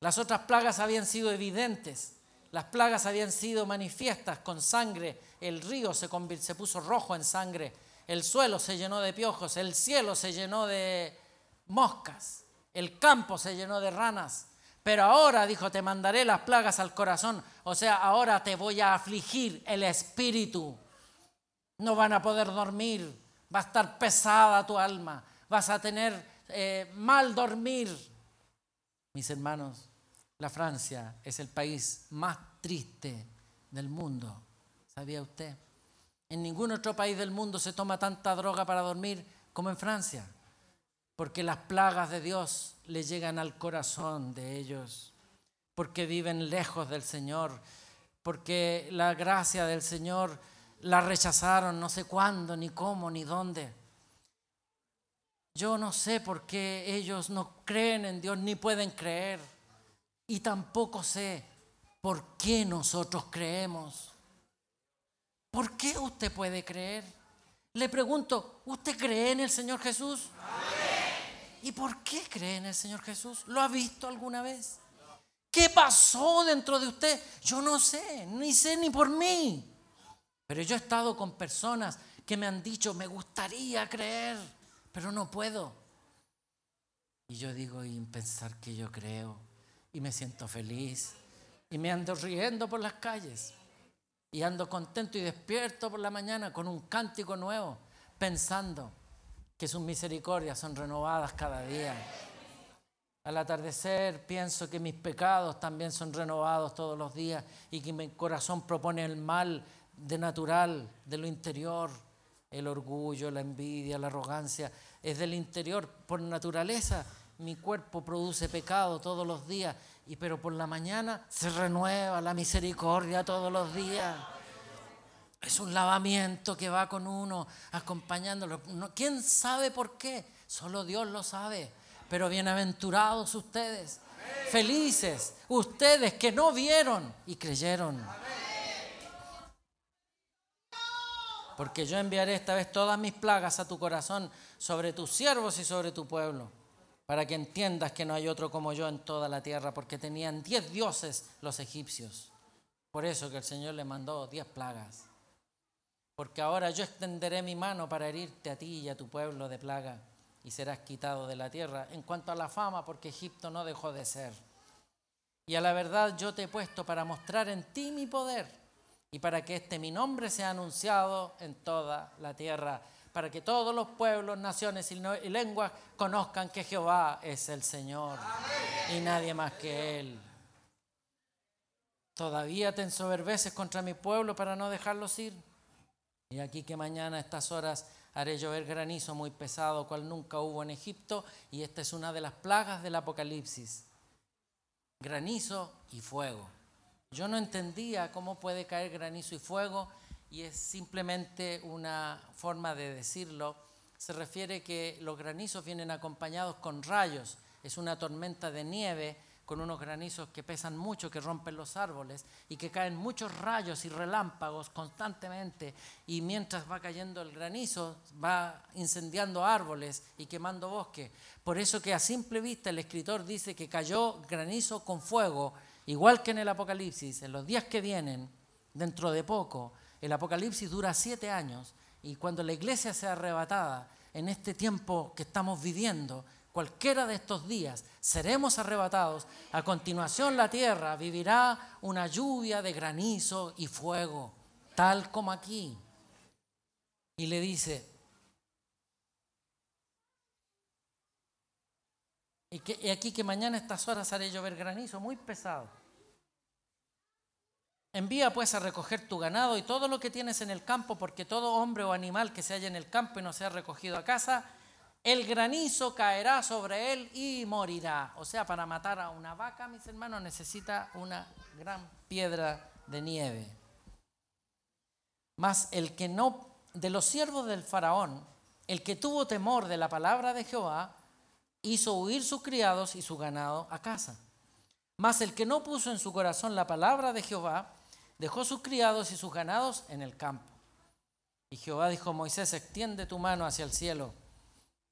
Las otras plagas habían sido evidentes, las plagas habían sido manifiestas con sangre, el río se, se puso rojo en sangre, el suelo se llenó de piojos, el cielo se llenó de moscas, el campo se llenó de ranas, pero ahora, dijo, te mandaré las plagas al corazón. O sea, ahora te voy a afligir el espíritu. No van a poder dormir. Va a estar pesada tu alma. Vas a tener eh, mal dormir. Mis hermanos, la Francia es el país más triste del mundo. ¿Sabía usted? En ningún otro país del mundo se toma tanta droga para dormir como en Francia. Porque las plagas de Dios le llegan al corazón de ellos, porque viven lejos del Señor, porque la gracia del Señor la rechazaron no sé cuándo, ni cómo, ni dónde. Yo no sé por qué ellos no creen en Dios ni pueden creer. Y tampoco sé por qué nosotros creemos. ¿Por qué usted puede creer? Le pregunto, ¿usted cree en el Señor Jesús? ¿Y por qué cree en el Señor Jesús? ¿Lo ha visto alguna vez? ¿Qué pasó dentro de usted? Yo no sé, ni sé ni por mí. Pero yo he estado con personas que me han dicho, me gustaría creer, pero no puedo. Y yo digo, y pensar que yo creo, y me siento feliz, y me ando riendo por las calles, y ando contento y despierto por la mañana con un cántico nuevo, pensando que sus misericordias son renovadas cada día. Al atardecer pienso que mis pecados también son renovados todos los días y que mi corazón propone el mal de natural, de lo interior, el orgullo, la envidia, la arrogancia, es del interior. Por naturaleza, mi cuerpo produce pecado todos los días, y pero por la mañana se renueva la misericordia todos los días. Es un lavamiento que va con uno, acompañándolo. ¿Quién sabe por qué? Solo Dios lo sabe. Pero bienaventurados ustedes, felices, ustedes que no vieron y creyeron. porque yo enviaré esta vez todas mis plagas a tu corazón sobre tus siervos y sobre tu pueblo, para que entiendas que no hay otro como yo en toda la tierra, porque tenían diez dioses los egipcios. Por eso que el Señor le mandó diez plagas. Porque ahora yo extenderé mi mano para herirte a ti y a tu pueblo de plaga, y serás quitado de la tierra. En cuanto a la fama, porque Egipto no dejó de ser. Y a la verdad yo te he puesto para mostrar en ti mi poder y para que este mi nombre sea anunciado en toda la tierra, para que todos los pueblos, naciones y lenguas conozcan que Jehová es el Señor y nadie más que Él. Todavía te ensoberbeces contra mi pueblo para no dejarlos ir. Y aquí que mañana a estas horas haré llover granizo muy pesado, cual nunca hubo en Egipto, y esta es una de las plagas del Apocalipsis. Granizo y fuego. Yo no entendía cómo puede caer granizo y fuego y es simplemente una forma de decirlo. Se refiere que los granizos vienen acompañados con rayos. Es una tormenta de nieve con unos granizos que pesan mucho, que rompen los árboles y que caen muchos rayos y relámpagos constantemente. Y mientras va cayendo el granizo, va incendiando árboles y quemando bosque. Por eso que a simple vista el escritor dice que cayó granizo con fuego Igual que en el Apocalipsis, en los días que vienen, dentro de poco, el Apocalipsis dura siete años y cuando la iglesia sea arrebatada, en este tiempo que estamos viviendo, cualquiera de estos días, seremos arrebatados. A continuación la tierra vivirá una lluvia de granizo y fuego, tal como aquí. Y le dice, Y, aquí que mañana a estas horas haré llover granizo muy pesado. Envía pues a recoger tu ganado y todo lo que tienes en el campo, porque todo hombre o animal que se halla en el campo y no sea recogido a casa, el granizo caerá sobre él y morirá. O sea, para matar a una vaca, mis hermanos, necesita una gran piedra de nieve. Mas el que no, de los siervos del faraón, el que tuvo temor de la palabra de Jehová, hizo huir sus criados y su ganado a casa. Mas el que no puso en su corazón la palabra de Jehová, dejó sus criados y sus ganados en el campo. Y Jehová dijo a Moisés, extiende tu mano hacia el cielo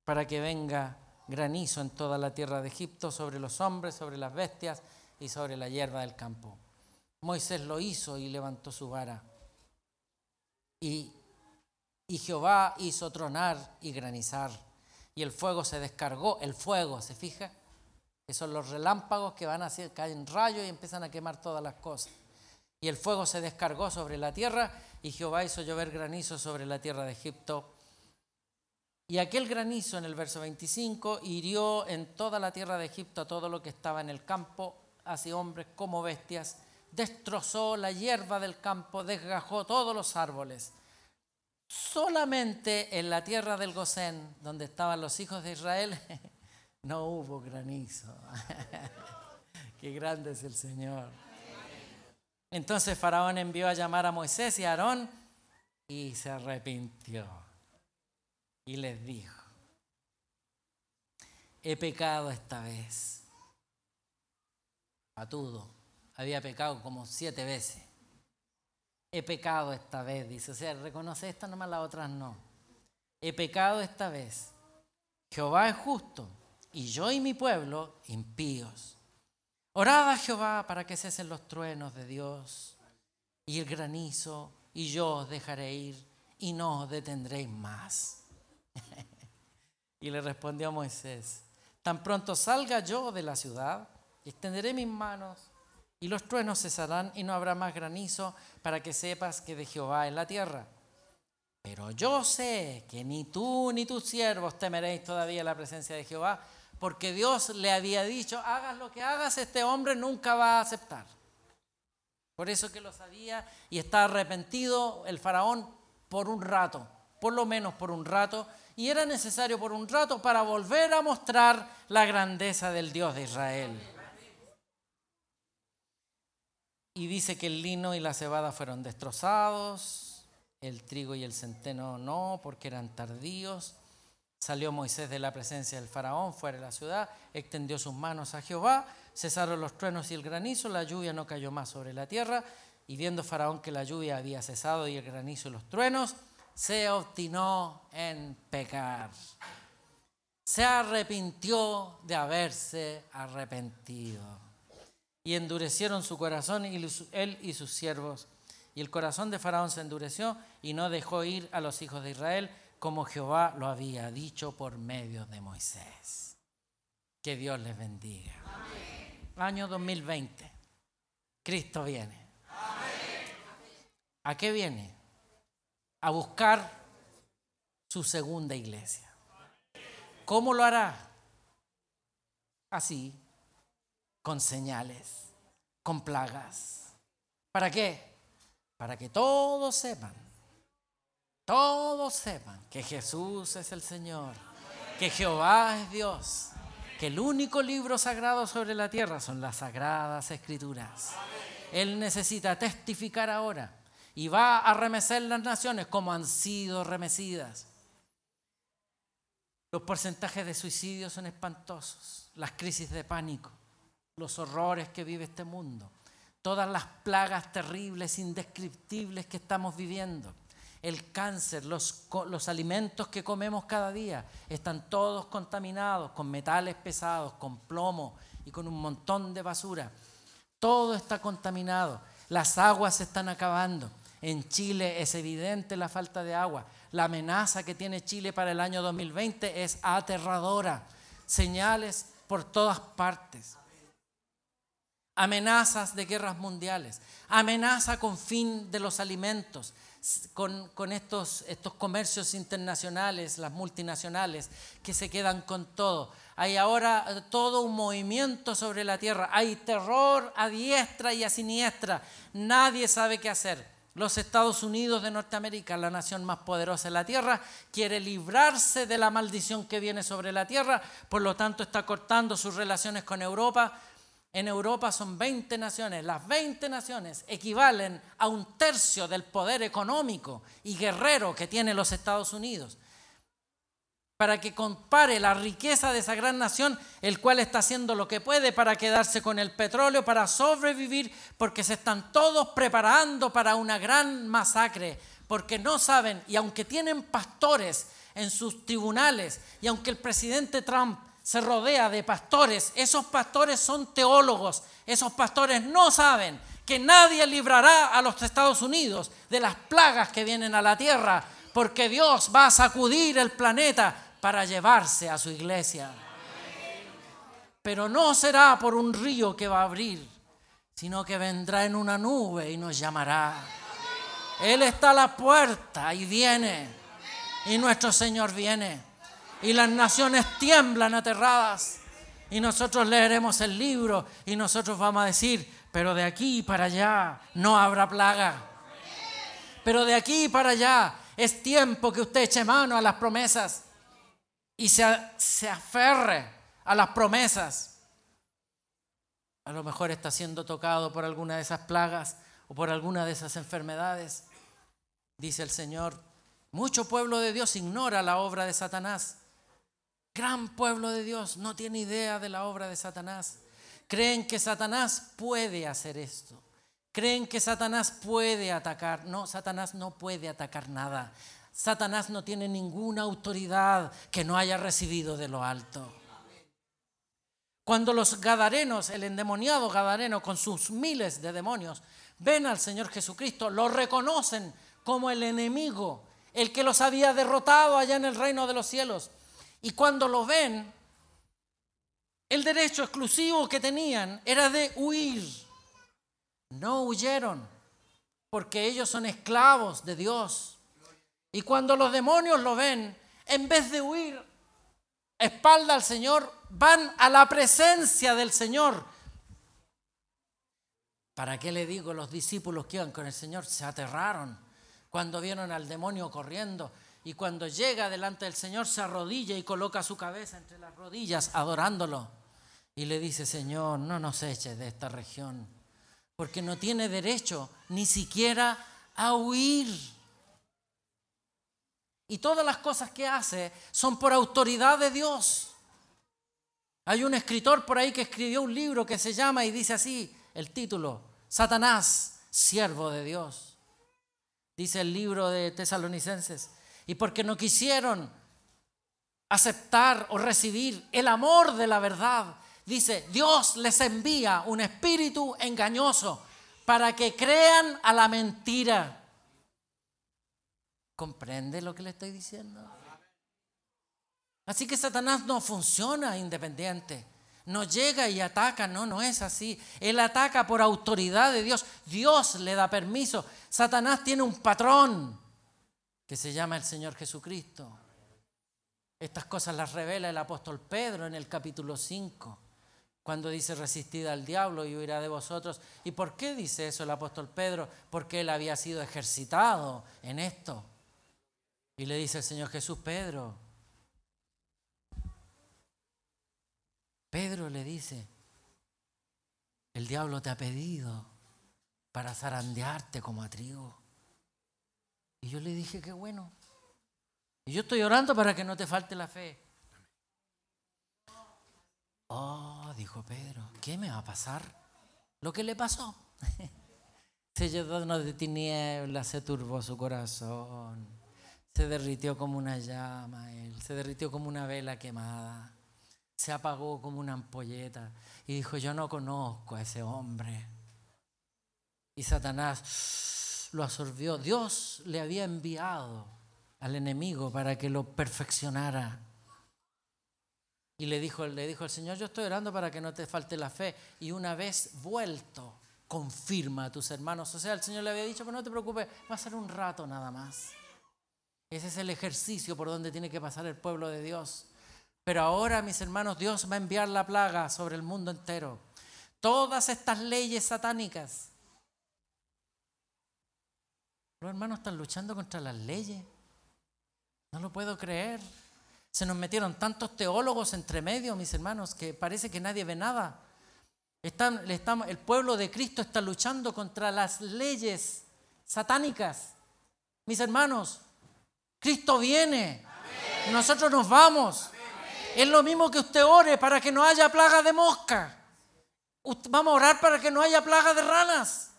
para que venga granizo en toda la tierra de Egipto sobre los hombres, sobre las bestias y sobre la hierba del campo. Moisés lo hizo y levantó su vara. Y, y Jehová hizo tronar y granizar y el fuego se descargó. El fuego, ¿se fija? Que son los relámpagos que van a hacer, caen rayos y empiezan a quemar todas las cosas. Y el fuego se descargó sobre la tierra y Jehová hizo llover granizo sobre la tierra de Egipto. Y aquel granizo en el verso 25 hirió en toda la tierra de Egipto a todo lo que estaba en el campo, así hombres como bestias, destrozó la hierba del campo, desgajó todos los árboles solamente en la tierra del Gosén, donde estaban los hijos de Israel, no hubo granizo. Qué grande es el Señor. Entonces Faraón envió a llamar a Moisés y a Aarón y se arrepintió. Y les dijo, he pecado esta vez. Patudo, había pecado como siete veces. He pecado esta vez, dice. O sea, reconoce esta nomás, las otras no. He pecado esta vez. Jehová es justo y yo y mi pueblo impíos. Orad a Jehová para que cesen los truenos de Dios y el granizo, y yo os dejaré ir y no os detendréis más. y le respondió Moisés, tan pronto salga yo de la ciudad, extenderé mis manos y los truenos cesarán y no habrá más granizo para que sepas que de Jehová es la tierra. Pero yo sé que ni tú ni tus siervos temeréis todavía la presencia de Jehová, porque Dios le había dicho, hagas lo que hagas, este hombre nunca va a aceptar. Por eso que lo sabía y está arrepentido el faraón por un rato, por lo menos por un rato, y era necesario por un rato para volver a mostrar la grandeza del Dios de Israel. Y dice que el lino y la cebada fueron destrozados, el trigo y el centeno no, porque eran tardíos. Salió Moisés de la presencia del faraón fuera de la ciudad, extendió sus manos a Jehová, cesaron los truenos y el granizo, la lluvia no cayó más sobre la tierra, y viendo faraón que la lluvia había cesado y el granizo y los truenos, se obstinó en pecar. Se arrepintió de haberse arrepentido y endurecieron su corazón y él y sus siervos. Y el corazón de Faraón se endureció y no dejó ir a los hijos de Israel como Jehová lo había dicho por medio de Moisés. Que Dios les bendiga. Año 2020. Cristo viene. ¿A qué viene? A buscar su segunda iglesia. ¿Cómo lo hará? Así, con señales, con plagas. ¿Para qué? Para que todos sepan, todos sepan que Jesús es el Señor, que Jehová es Dios, que el único libro sagrado sobre la tierra son las sagradas escrituras. Él necesita testificar ahora y va a remecer las naciones como han sido remecidas. Los porcentajes de suicidio son espantosos, las crisis de pánico, los horrores que vive este mundo, todas las plagas terribles, indescriptibles que estamos viviendo, el cáncer, los, los, alimentos que comemos cada día, están todos contaminados con metales pesados, con plomo y con un montón de basura. Todo está contaminado, las aguas se están acabando. En Chile es evidente la falta de agua. La amenaza que tiene Chile para el año 2020 es aterradora. Señales por todas partes amenazas de guerras mundiales, amenaza con fin de los alimentos, con, estos, estos comercios internacionales, las multinacionales, que se quedan con todo. Hay ahora eh, todo un movimiento sobre la tierra, hay terror a diestra y a siniestra, nadie sabe qué hacer. Los Estados Unidos de Norteamérica, la nación más poderosa de la tierra, quiere librarse de la maldición que viene sobre la tierra, por lo tanto está cortando sus relaciones con Europa, en Europa son 20 naciones. Las 20 naciones equivalen a un tercio del poder económico y guerrero que tiene los Estados Unidos. Para que compare la riqueza de esa gran nación, el cual está haciendo lo que puede para quedarse con el petróleo, para sobrevivir, porque se están todos preparando para una gran masacre, porque no saben, y aunque tienen pastores en sus tribunales, y aunque el presidente Trump se rodea de pastores. Esos pastores son teólogos. Esos pastores no saben que nadie librará a los Estados Unidos de las plagas que vienen a la tierra, porque Dios va a sacudir el planeta para llevarse a su iglesia. Pero no será por un río que va a abrir, sino que vendrá en una nube y nos llamará. Él está a la puerta y viene. Y nuestro Señor viene y las naciones tiemblan aterradas. Y nosotros leeremos el libro y nosotros vamos a decir, pero de aquí para allá no habrá plaga. Pero de aquí para allá Es tiempo que usted eche mano a las promesas y se, se aferre a las promesas. A lo mejor está siendo tocado por alguna de esas plagas o por alguna de esas enfermedades. Dice el Señor, mucho pueblo de Dios ignora la obra de Satanás. Gran pueblo de Dios no tiene idea de la obra de Satanás. Creen que Satanás puede hacer esto. Creen que Satanás puede atacar. No, Satanás no puede atacar nada. Satanás no tiene ninguna autoridad que no haya recibido de lo alto. Cuando los gadarenos, el endemoniado gadareno con sus miles de demonios, ven al Señor Jesucristo, lo reconocen como el enemigo, el que los había derrotado allá en el reino de los cielos. Y cuando lo ven, el derecho exclusivo que tenían era de huir. No huyeron, porque ellos son esclavos de Dios. Y cuando los demonios lo ven, en vez de huir espalda al Señor, van a la presencia del Señor. ¿Para qué le digo? Los discípulos que iban con el Señor se aterraron cuando vieron al demonio corriendo y cuando llega delante del Señor se arrodilla y coloca su cabeza entre las rodillas adorándolo. Y le dice, Señor, no nos eches de esta región, porque no tiene derecho ni siquiera a huir. Y todas las cosas que hace son por autoridad de Dios. Hay un escritor por ahí que escribió un libro que se llama y dice así, el título, Satanás, siervo de Dios. Dice el libro de Tesalonicenses, y porque no quisieron aceptar o recibir el amor de la verdad, dice, Dios les envía un espíritu engañoso para que crean a la mentira. ¿Comprende lo que le estoy diciendo? Así que Satanás no funciona independiente. No llega y ataca, no, no es así. Él ataca por autoridad de Dios. Dios le da permiso. Satanás tiene un patrón que se llama el Señor Jesucristo. Estas cosas las revela el apóstol Pedro en el capítulo 5, cuando dice resistid al diablo y huirá de vosotros. ¿Y por qué dice eso el apóstol Pedro? Porque él había sido ejercitado en esto. Y le dice el Señor Jesús, Pedro, Pedro le dice, el diablo te ha pedido para zarandearte como a trigo. Y yo le dije, qué bueno. Y yo estoy orando para que no te falte la fe. Oh, dijo Pedro, ¿qué me va a pasar? Lo que le pasó. se llenó de tinieblas, se turbó su corazón, se derritió como una llama, él, se derritió como una vela quemada, se apagó como una ampolleta y dijo, yo no conozco a ese hombre. Y Satanás lo absorbió. Dios le había enviado al enemigo para que lo perfeccionara. Y le dijo, le dijo el Señor, yo estoy orando para que no te falte la fe. Y una vez vuelto, confirma a tus hermanos. O sea, el Señor le había dicho, pero no te preocupes, va a ser un rato nada más. Ese es el ejercicio por donde tiene que pasar el pueblo de Dios. Pero ahora, mis hermanos, Dios va a enviar la plaga sobre el mundo entero. Todas estas leyes satánicas los hermanos están luchando contra las leyes. No lo puedo creer. Se nos metieron tantos teólogos entre medio, mis hermanos, que parece que nadie ve nada. El pueblo de Cristo está luchando contra las leyes satánicas. Mis hermanos, Cristo viene. Nosotros nos vamos. Es lo mismo que usted ore para que no haya plaga de mosca. Vamos a orar para que no haya plaga de ranas.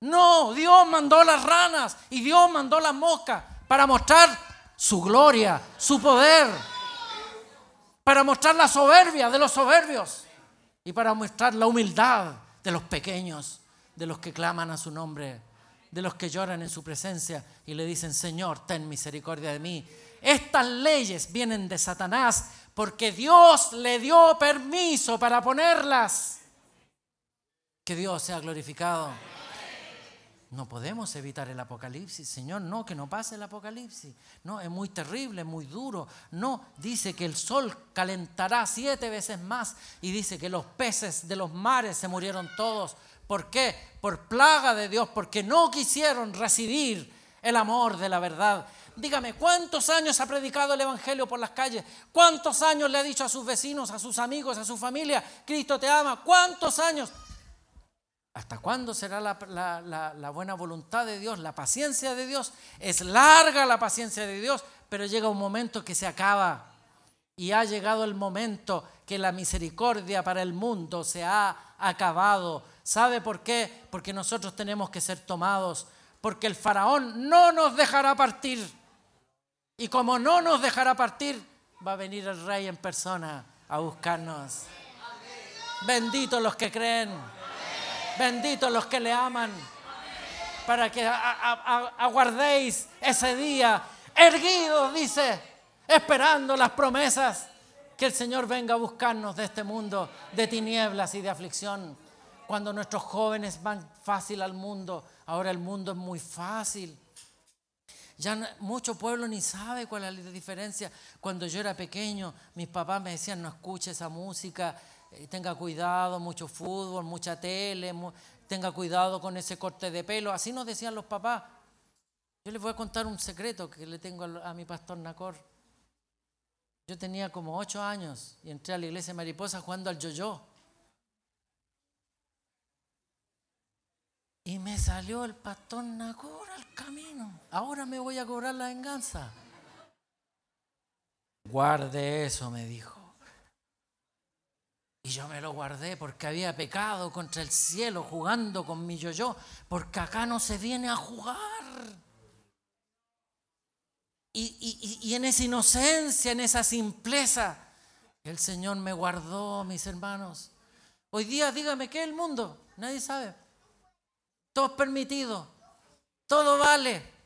No, Dios mandó las ranas y Dios mandó las moscas para mostrar su gloria, su poder, para mostrar la soberbia de los soberbios y para mostrar la humildad de los pequeños, de los que claman a su nombre, de los que lloran en su presencia y le dicen, Señor, ten misericordia de mí. Estas leyes vienen de Satanás porque Dios le dio permiso para ponerlas. Que Dios sea glorificado. No podemos evitar el apocalipsis. Señor, no, que no pase el apocalipsis. No, es muy terrible, muy duro. No, dice que el sol calentará siete veces más y dice que los peces de los mares se murieron todos. ¿Por qué? Por plaga de Dios, porque no quisieron recibir el amor de la verdad. dígame, ¿cuántos años ha predicado el Evangelio por las calles? ¿Cuántos años le ha dicho a sus vecinos, a sus amigos, a su familia, Cristo te ama? ¿Cuántos años? ¿Hasta cuándo será la, buena voluntad de Dios, la paciencia de Dios? Es larga la paciencia de Dios, pero llega un momento que se acaba. Y ha llegado el momento que la misericordia para el mundo se ha acabado. ¿Sabe por qué? Porque nosotros tenemos que ser tomados, porque el faraón no nos dejará partir. Y como no nos dejará partir, va a venir el rey en persona a buscarnos. Benditos los que creen. Benditos los que le aman. Para que aguardéis ese día erguidos, dice, esperando las promesas que el Señor venga a buscarnos de este mundo de tinieblas y de aflicción. Cuando nuestros jóvenes van fácil al mundo, ahora el mundo es muy fácil. Ya mucho pueblo ni sabe cuál es la diferencia. Cuando yo era pequeño, mis papás me decían, no escuche esa música, eh, tenga cuidado, mucho fútbol, mucha tele, tenga cuidado con ese corte de pelo. Así nos decían los papás. Yo les voy a contar un secreto que le tengo a mi pastor Nacor. Yo tenía como ocho años y entré a la iglesia Mariposa jugando al yo-yo. Y me salió el pastor Nacor al camino. Ahora me voy a cobrar la venganza. Guarde eso, me dijo. Y yo me lo guardé porque había pecado contra el cielo jugando con mi yo-yo, porque acá no se viene a jugar. Y, en esa inocencia, en esa simpleza, el Señor me guardó, mis hermanos. Hoy día, dígame, ¿qué es el mundo? Nadie sabe. Todo es permitido. Todo vale.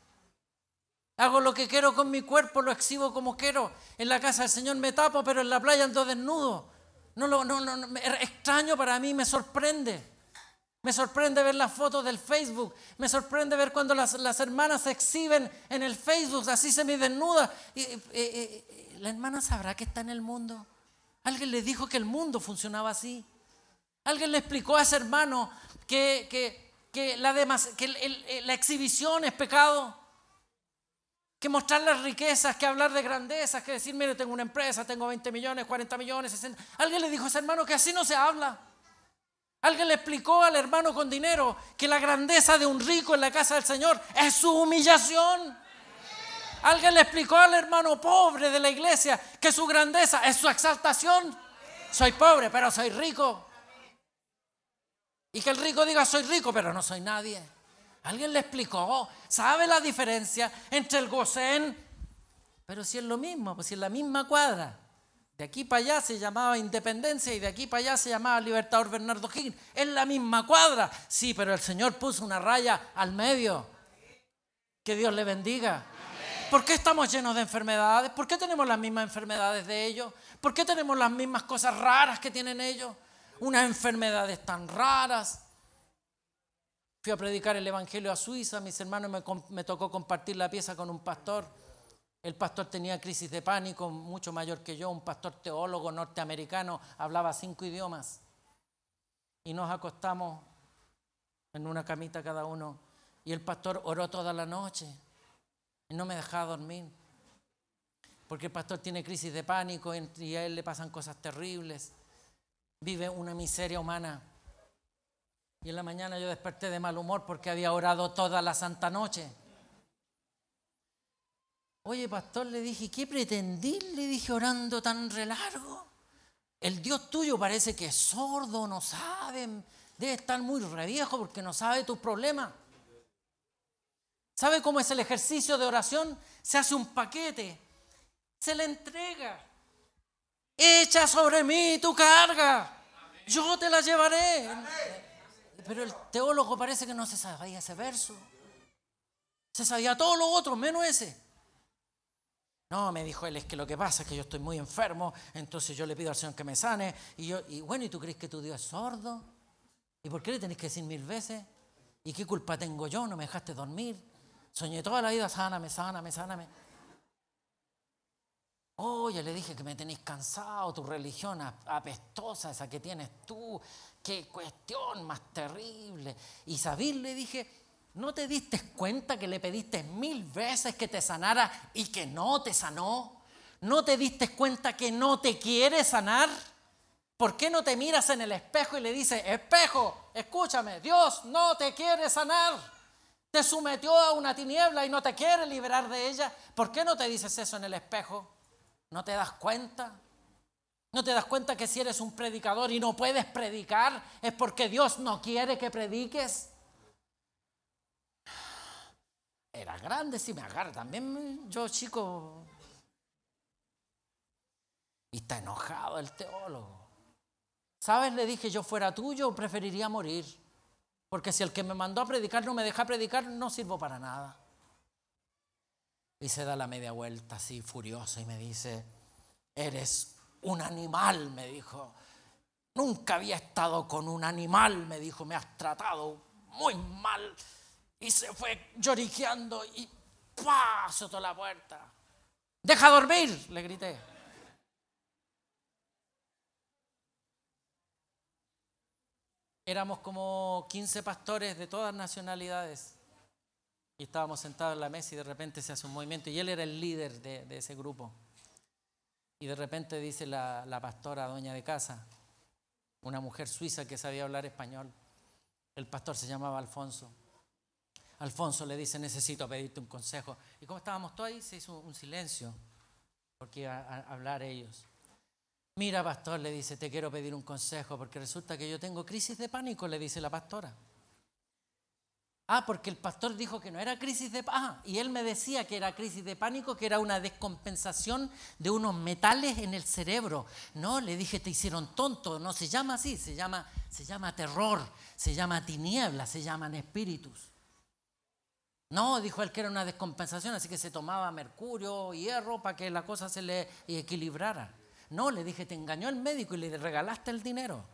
Hago lo que quiero con mi cuerpo, lo exhibo como quiero. En la casa del Señor me tapo, pero en la playa ando desnudo. No, no, no, no, extraño para mí, me sorprende. Me sorprende ver las fotos del Facebook. Me sorprende ver cuando las, hermanas se exhiben en el Facebook, así se me desnuda. Y, la hermana sabrá que está en el mundo. Alguien le dijo que el mundo funcionaba así. Alguien le explicó a ese hermano que, que, que la exhibición es pecado que mostrar las riquezas, que hablar de grandezas, que decir, mire, tengo una empresa, tengo 20 millones, 40 millones, 60. Alguien le dijo a ese hermano que así no se habla. Alguien le explicó al hermano con dinero que la grandeza de un rico en la casa del Señor es su humillación. Alguien le explicó al hermano pobre de la iglesia que su grandeza es su exaltación. Soy pobre, pero soy rico. Y que el rico diga, soy rico, pero no soy nadie. Alguien le explicó, ¿sabe la diferencia entre el Gosén? Pero si es lo mismo, pues si es la misma cuadra. De aquí para allá se llamaba Independencia y de aquí para allá se llamaba Libertador Bernardo Higgins. Es la misma cuadra. Sí, pero el Señor puso una raya al medio. Que Dios le bendiga. ¿Por qué estamos llenos de enfermedades? ¿Por qué tenemos las mismas enfermedades de ellos? ¿Por qué tenemos las mismas cosas raras que tienen ellos? Unas enfermedades tan raras. Fui a predicar el Evangelio a Suiza, mis hermanos me, tocó compartir la pieza con un pastor. El pastor tenía crisis de pánico, mucho mayor que yo, un pastor teólogo norteamericano, hablaba cinco idiomas. Y nos acostamos en una camita cada uno. Y el pastor oró toda la noche y no me dejaba dormir. Porque el pastor tiene crisis de pánico y a él le pasan cosas terribles. Vive una miseria humana. Y en la mañana yo desperté de mal humor porque había orado toda la santa noche. Oye, pastor, le dije, ¿qué pretendí? Le dije orando tan relargo. El Dios tuyo parece que es sordo, no sabe, debe estar muy reviejo porque no sabe tus problemas. ¿Sabe cómo es el ejercicio de oración? Se hace un paquete, se le entrega. Echa sobre mí tu carga, yo te la llevaré. Pero el teólogo parece que no se sabía ese verso. Se sabía todo lo otro, menos ese. No, me dijo él, es que lo que pasa es que yo estoy muy enfermo, entonces yo le pido al Señor que me sane. Y yo, y bueno, ¿y tú crees que tu Dios es sordo? ¿Y por qué le tenés que decir mil veces? ¿Y qué culpa tengo yo? No me dejaste dormir. Soñé toda la vida, sáname, sáname, sáname. Oye, le dije que me tenéis cansado, tu religión apestosa, esa que tienes tú, qué cuestión más terrible. Y Sabir le dije, ¿No te diste cuenta que le pediste mil veces que te sanara y que no te sanó? ¿No te diste cuenta que no te quiere sanar? ¿Por qué no te miras en el espejo y le dices, espejo, escúchame, Dios no te quiere sanar? Te sometió a una tiniebla y no te quiere liberar de ella. ¿Por qué no te dices eso en el espejo? ¿No te das cuenta? ¿No te das cuenta que si eres un predicador y no puedes predicar es porque Dios no quiere que prediques? Era grande si me agarra. También yo chico. Y está enojado el teólogo. ¿Sabes? Le dije, yo fuera tuyo, preferiría morir. Porque si el que me mandó a predicar no me deja predicar, no sirvo para nada. Y se da la media vuelta así, furioso, y me dice, eres un animal, me dijo. Nunca había estado con un animal, me dijo, me has tratado muy mal y se fue lloriqueando y ¡pah! soltó la puerta. ¡Deja dormir! le grité. Éramos como 15 pastores de todas nacionalidades y estábamos sentados en la mesa y de repente se hace un movimiento y él era el líder de, ese grupo. Y de repente dice la, la pastora, doña de casa, una mujer suiza que sabía hablar español, el pastor se llamaba Alfonso. Alfonso le dice, necesito pedirte un consejo. Y como estábamos todos ahí, se hizo un silencio, porque iban a hablar ellos. Mira, pastor, le dice, te quiero pedir un consejo, porque resulta que yo tengo crisis de pánico, le dice la pastora. Ah, porque el pastor dijo que no era crisis de pánico. Ah, y él me decía que era crisis de pánico, que era una descompensación de unos metales en el cerebro. No, le dije, te hicieron tonto. No se llama así, se llama, se llama terror, se llama tiniebla, se llaman espíritus. No, dijo él que era una descompensación, así que se tomaba mercurio, hierro, para que la cosa se le equilibrara. No, le dije, te engañó el médico y le regalaste el dinero.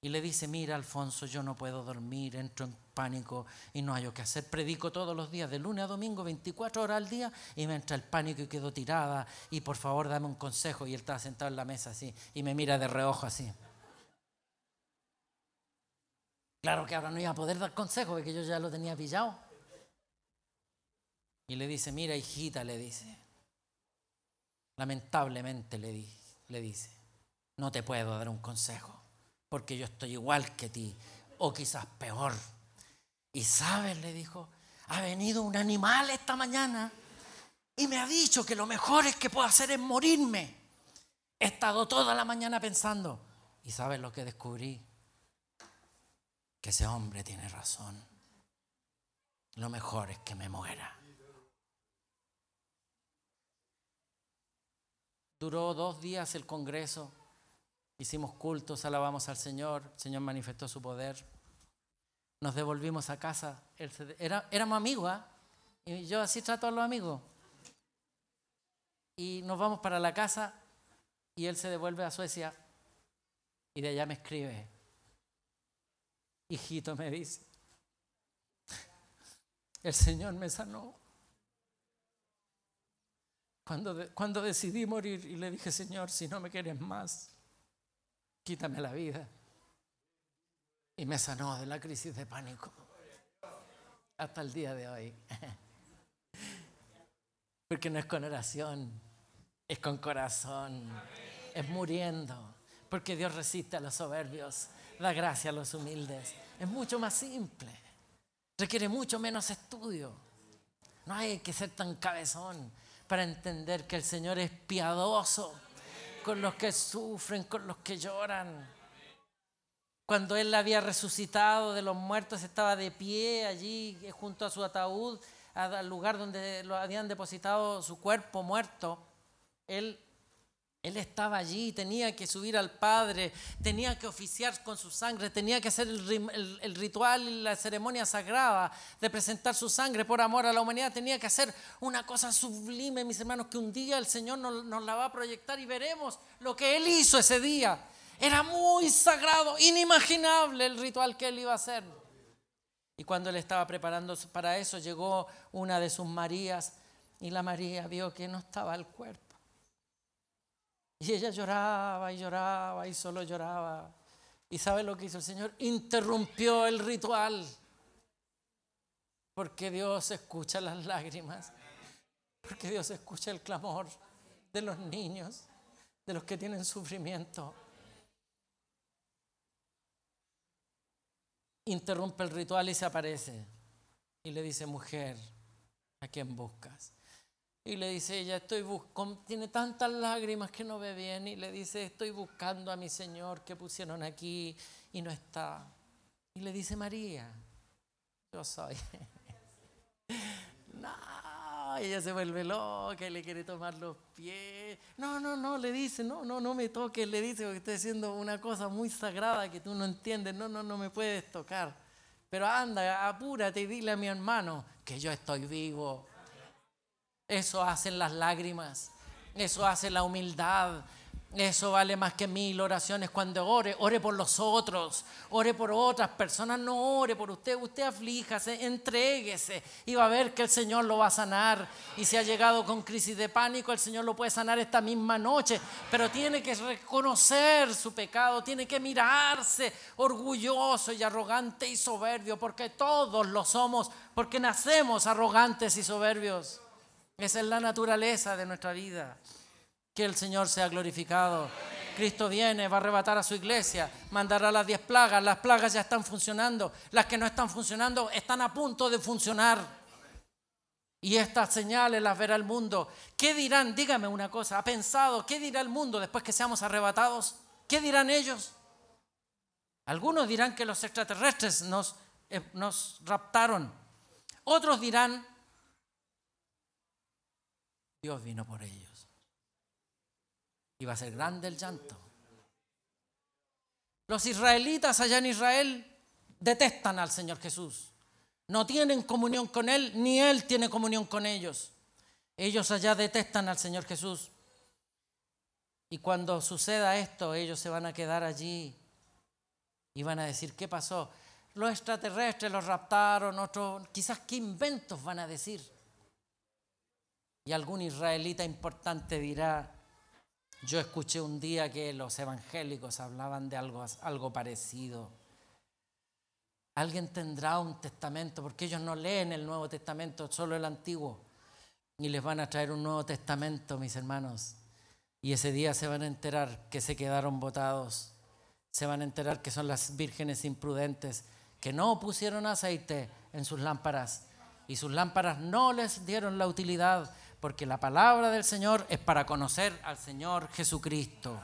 Y le dice, mira Alfonso, yo no puedo dormir, entro en pánico y no hay qué hacer. Predico todos los días, de lunes a domingo, 24 horas al día, y me entra el pánico y quedo tirada. Y por favor, dame un consejo. Y él estaba sentado en la mesa así, y me mira de reojo así. Claro que ahora no iba a poder dar consejo, porque yo ya lo tenía pillado. Y le dice, mira hijita, le dice, lamentablemente le, le dice, no te puedo dar un consejo, porque yo estoy igual que ti, o quizás peor. Y sabes, le dijo, ha venido un animal esta mañana y me ha dicho que lo mejor es que puedo hacer es morirme. He estado toda la mañana pensando, y sabes lo que descubrí, que ese hombre tiene razón. Lo mejor es que me muera. Duró dos días el Congreso, hicimos cultos, alabamos al Señor, el Señor manifestó su poder. Nos devolvimos a casa, era, éramos amigos, ¿ah? y yo así trato a los amigos. Y nos vamos para la casa y él se devuelve a Suecia y de allá me escribe, Hijito me dice, el Señor me sanó. Cuando, cuando decidí morir y le dije, Señor, si no me quieres más, quítame la vida. Y me sanó de la crisis de pánico. Hasta el día de hoy. Porque no es con oración, es con corazón, es muriendo. Porque Dios resiste a los soberbios da gracia a los humildes. Es mucho más simple. Requiere mucho menos estudio. No hay que ser tan cabezón para entender que el Señor es piadoso con los que sufren, con los que lloran. Cuando Él había resucitado de los muertos, estaba de pie allí eh, junto a su ataúd, al lugar donde lo habían depositado su cuerpo muerto. Él él estaba allí, tenía que subir al Padre, tenía que oficiar con su sangre, tenía que hacer el, ritual y la ceremonia sagrada de presentar su sangre por amor a la humanidad. Tenía que hacer una cosa sublime, mis hermanos, que un día el Señor nos, la va a proyectar y veremos lo que Él hizo ese día. Era muy sagrado, inimaginable el ritual que Él iba a hacer. Y cuando Él estaba preparando para eso, llegó una de sus Marías y la María vio que no estaba el cuerpo. Y ella lloraba y lloraba y solo lloraba. ¿Y sabe lo que hizo el Señor? Interrumpió el ritual Porque Dios escucha las lágrimas. Porque Dios escucha el clamor de los niños, de los que tienen sufrimiento. Interrumpe el ritual y se aparece. Y le dice, mujer, ¿a quién buscas? Y le dice ella, estoy buscando, tiene tantas lágrimas que no ve bien. Y le dice, estoy buscando a mi Señor que pusieron aquí y no está. Y le dice María, yo soy. no, ella se vuelve loca y le quiere tomar los pies. No, no, no, le dice, no, no, no me toques, le dice, porque estoy haciendo una cosa muy sagrada que tú no entiendes. No, no, no me puedes tocar. Pero anda, apúrate y dile a mi hermano que yo estoy vivo. Eso hacen las lágrimas, eso hace la humildad, eso vale más que mil oraciones cuando ore. Ore por los otros, ore por otras personas, no ore por usted. Usted aflíjase, entréguese y va a ver que el Señor lo va a sanar. Y si ha llegado con crisis de pánico, el Señor lo puede sanar esta misma noche. Pero tiene que reconocer su pecado, tiene que mirarse orgulloso y arrogante y soberbio, porque todos lo somos, porque nacemos arrogantes y soberbios. Esa es la naturaleza de nuestra vida. Que el Señor sea glorificado. Cristo viene, va a arrebatar a su iglesia, mandará las diez plagas. Las plagas ya están funcionando. Las que no están funcionando están a punto de funcionar. Y estas señales las verá el mundo. ¿Qué dirán? Dígame una cosa. ¿Ha pensado qué dirá el mundo después que seamos arrebatados? ¿Qué dirán ellos? Algunos dirán que los extraterrestres nos, eh, nos raptaron. Otros dirán Dios vino por ellos. Va a ser grande el llanto. Los israelitas allá en Israel detestan al Señor Jesús. No tienen comunión con Él, ni Él tiene comunión con ellos. Ellos allá detestan al Señor Jesús. Y cuando suceda esto, ellos se van a quedar allí y van a decir, ¿qué pasó? Los extraterrestres los raptaron, otros, quizás qué inventos van a decir. Y algún israelita importante dirá, yo escuché un día que los evangélicos hablaban de algo, algo parecido. Alguien tendrá un testamento, porque ellos no leen el Nuevo Testamento, solo el Antiguo. Y les van a traer un Nuevo Testamento, mis hermanos. Y ese día se van a enterar que se quedaron votados. Se van a enterar que son las vírgenes imprudentes que no pusieron aceite en sus lámparas. Y sus lámparas no les dieron la utilidad porque la palabra del Señor es para conocer al Señor Jesucristo.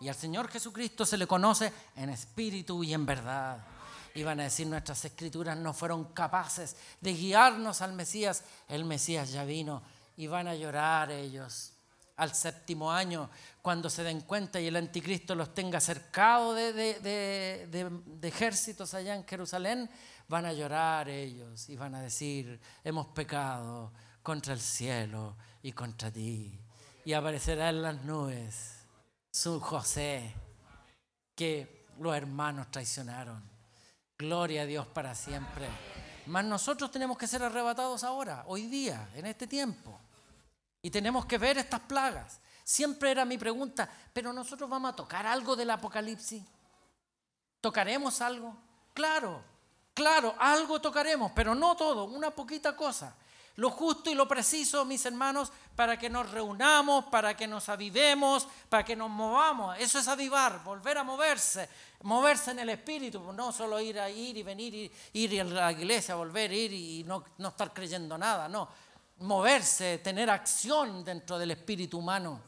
Y al Señor Jesucristo se le conoce en espíritu y en verdad. Iban a decir, nuestras escrituras no fueron capaces de guiarnos al Mesías. El Mesías ya vino. Y van a llorar ellos al séptimo año, cuando se den cuenta y el anticristo los tenga cercado de, ejércitos allá en Jerusalén, van a llorar ellos y van a decir, hemos pecado, contra el cielo y contra ti. Y aparecerá en las nubes su José, que los hermanos traicionaron. Gloria a Dios para siempre. Mas nosotros tenemos que ser arrebatados ahora, hoy día, en este tiempo. Y tenemos que ver estas plagas. Siempre era mi pregunta, pero nosotros vamos a tocar algo del Apocalipsis. ¿Tocaremos algo? Claro, claro, algo tocaremos, pero no todo, una poquita cosa lo justo y lo preciso, mis hermanos, para que nos reunamos, para que nos avivemos, para que nos movamos. Eso es avivar, volver a moverse, moverse en el espíritu, no solo ir a ir y venir, ir, a la iglesia, volver, ir y no, no estar creyendo nada, no. Moverse, tener acción dentro del espíritu humano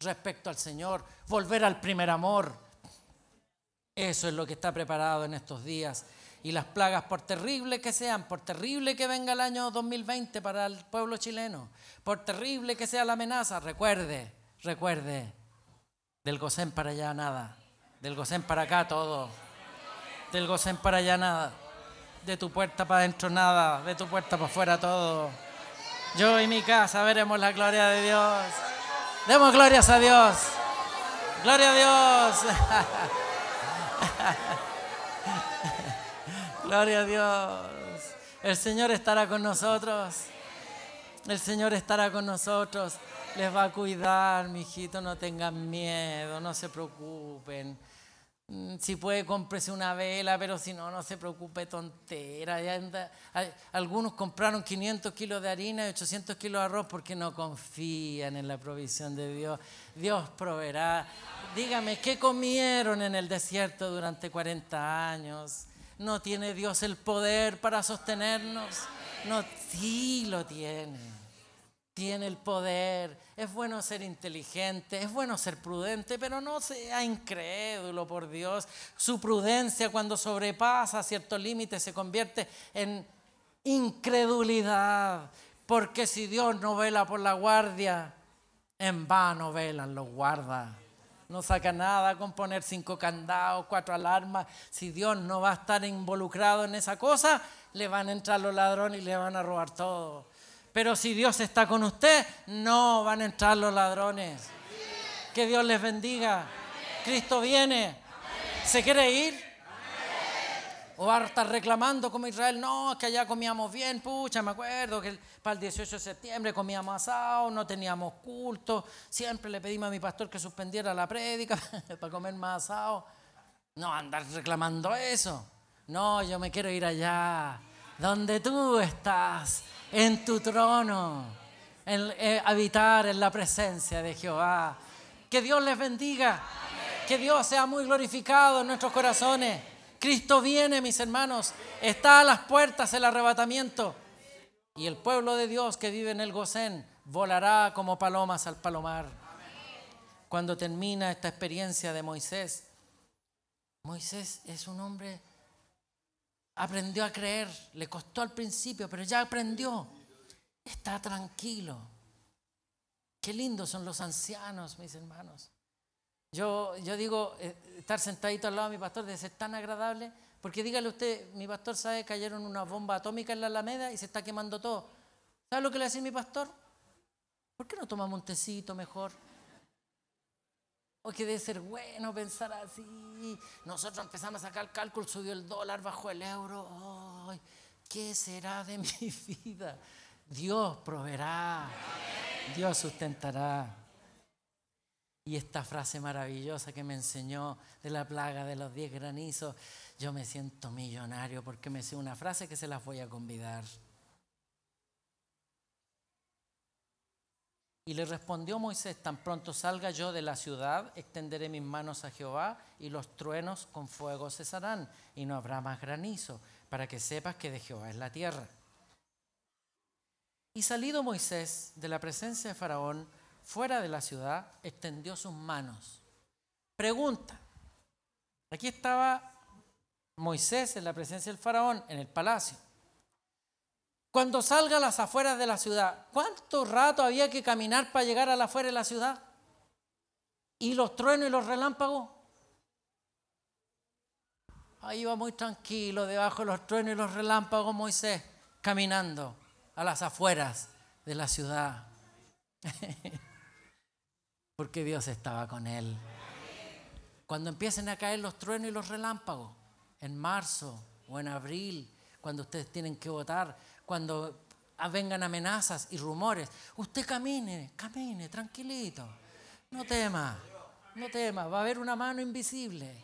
respecto al Señor, volver al primer amor. Eso es lo que está preparado en estos días y las plagas, por terrible que sean, por terrible que venga el año 2020 para el pueblo chileno, por terrible que sea la amenaza, recuerde, recuerde, del Gosén para allá nada, del Gosén para acá todo, del Gosén para allá nada, de tu puerta para adentro nada, de tu puerta para afuera todo. Yo y mi casa veremos la gloria de Dios. Demos glorias a Dios. Gloria a Dios. Gloria a Dios. El Señor estará con nosotros. El Señor estará con nosotros. Les va a cuidar, mi hijito. No tengan miedo, no se preocupen. Mm, si puede, cómprese una vela, pero si no, no se preocupe, tontera. Algunos compraron 500 kilos de harina y 800 kilos de arroz porque no confían en la provisión de Dios. Dios proveerá. Dígame, ¿qué comieron en el desierto durante 40 años? ¿No tiene Dios el poder para sostenernos? No, sí lo tiene tiene el poder, es bueno ser inteligente, es bueno ser prudente, pero no sea incrédulo por Dios. Su prudencia cuando sobrepasa ciertos límites se convierte en incredulidad, porque si Dios no vela por la guardia, en vano velan los guardas. No saca nada con poner cinco candados, cuatro alarmas. Si Dios no va a estar involucrado en esa cosa, le van a entrar los ladrones y le van a robar todo. Pero si Dios está con usted, no van a entrar los ladrones. Que Dios les bendiga. Cristo viene. ¿Se quiere ir? ¿O va a estar reclamando como Israel? No, es que allá comíamos bien, pucha, me acuerdo que para el 18 de septiembre comíamos asado, no teníamos culto, siempre le pedimos a mi pastor que suspendiera la prédica para comer más asado. No, andar reclamando eso. No, yo me quiero ir allá, donde tú estás en tu trono, en, eh, habitar en la presencia de Jehová. Que Dios les bendiga, que Dios sea muy glorificado en nuestros corazones. Cristo viene, mis hermanos, está a las puertas el arrebatamiento. Y el pueblo de Dios que vive en el Gosén volará como palomas al palomar. Cuando termina esta experiencia de Moisés, Moisés es un hombre aprendió a creer, le costó al principio, pero ya aprendió. Está tranquilo. Qué lindos son los ancianos, mis hermanos. Yo, yo digo, eh, estar sentadito al lado de mi pastor debe ser tan agradable, porque dígale usted, mi pastor sabe que cayeron una bomba atómica en la Alameda y se está quemando todo. ¿Sabe lo que le decía mi pastor? ¿Por qué no tomamos un tecito mejor? O que debe ser bueno pensar así. Nosotros empezamos a sacar cálculo, subió el dólar, bajó el euro. Ay, ¿Qué será de mi vida? Dios proveerá. Dios sustentará. Y esta frase maravillosa que me enseñó de la plaga de los diez granizos, yo me siento millonario porque me sé una frase que se las voy a convidar. Y le respondió Moisés, tan pronto salga yo de la ciudad, extenderé mis manos a Jehová y los truenos con fuego cesarán y no habrá más granizo, para que sepas que de Jehová es la tierra. Y salido Moisés de la presencia de Faraón, fuera de la ciudad, extendió sus manos. Pregunta, aquí estaba Moisés en la presencia del Faraón, en el palacio. Cuando salga a las afueras de la ciudad, ¿cuánto rato había que caminar para llegar a la afuera de la ciudad? ¿Y los truenos y los relámpagos? Ahí va muy tranquilo, debajo de los truenos y los relámpagos, Moisés, caminando a las afueras de la ciudad. Porque Dios estaba con él. Cuando empiecen a caer los truenos y los relámpagos, en marzo o en abril, cuando ustedes tienen que votar, cuando vengan amenazas y rumores, usted camine, camine, tranquilito. No tema, no tema, va a haber una mano invisible.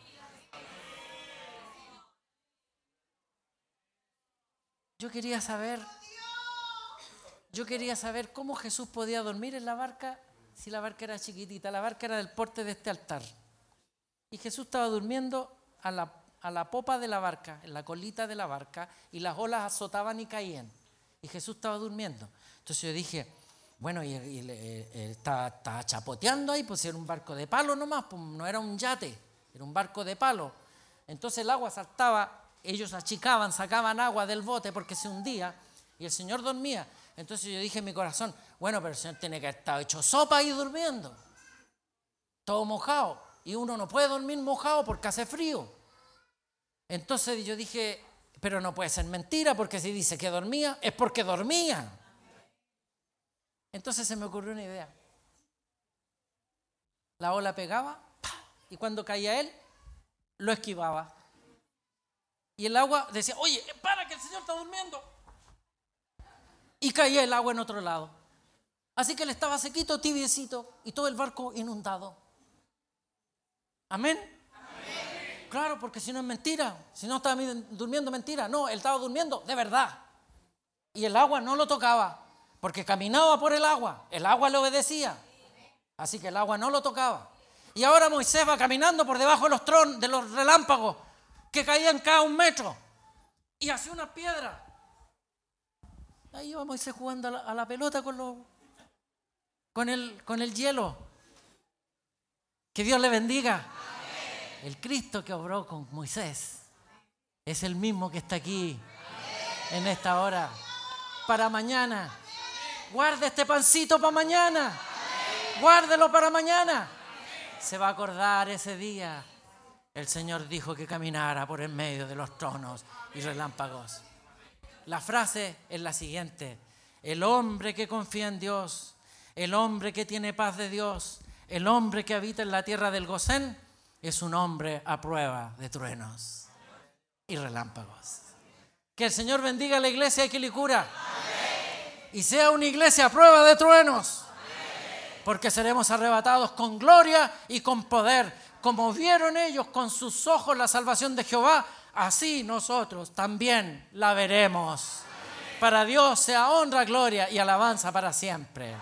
Yo quería saber, yo quería saber cómo Jesús podía dormir en la barca si la barca era chiquitita. La barca era del porte de este altar. Y Jesús estaba durmiendo a la a la popa de la barca, en la colita de la barca, y las olas azotaban y caían. Y Jesús estaba durmiendo. Entonces yo dije, bueno, y, eh, estaba, chapoteando ahí, pues era un barco de palo nomás, pues no era un yate, era un barco de palo. Entonces el agua saltaba, ellos achicaban, sacaban agua del bote porque se hundía, y el Señor dormía. Entonces yo dije en mi corazón, bueno, pero el Señor tiene que estar hecho sopa ahí durmiendo, todo mojado. Y uno no puede dormir mojado porque hace frío. Entonces yo dije, pero no puede ser mentira, porque si dice que dormía, es porque dormía. Entonces se me ocurrió una idea. La ola pegaba y cuando caía él, lo esquivaba. Y el agua decía, oye, para que el Señor está durmiendo. Y caía el agua en otro lado. Así que él estaba sequito, tibiecito y todo el barco inundado. Amén. Claro, porque si no es mentira, si no estaba durmiendo mentira, no, él estaba durmiendo de verdad. Y el agua no lo tocaba, porque caminaba por el agua, el agua le obedecía. Así que el agua no lo tocaba. Y ahora Moisés va caminando por debajo de los, tron, de los relámpagos que caían cada un metro y hacía una piedra. Ahí iba Moisés jugando a la, pelota con, con, el, con el hielo. Que Dios le bendiga. El Cristo que obró con Moisés es el mismo que está aquí en esta hora. Para mañana. Guarde este pancito para mañana. Guárdelo para mañana. Se va a acordar ese día. El Señor dijo que caminara por en medio de los tronos y relámpagos. La frase es la siguiente. El hombre que confía en Dios, el hombre que tiene paz de Dios, el hombre que habita en la tierra del Gosén, es un hombre a prueba de truenos y relámpagos. Que el Señor bendiga a la iglesia de Quilicura. Y sea una iglesia a prueba de truenos. Porque seremos arrebatados con gloria y con poder. Como vieron ellos con sus ojos la salvación de Jehová, así nosotros también la veremos. Para Dios sea honra, gloria y alabanza para siempre.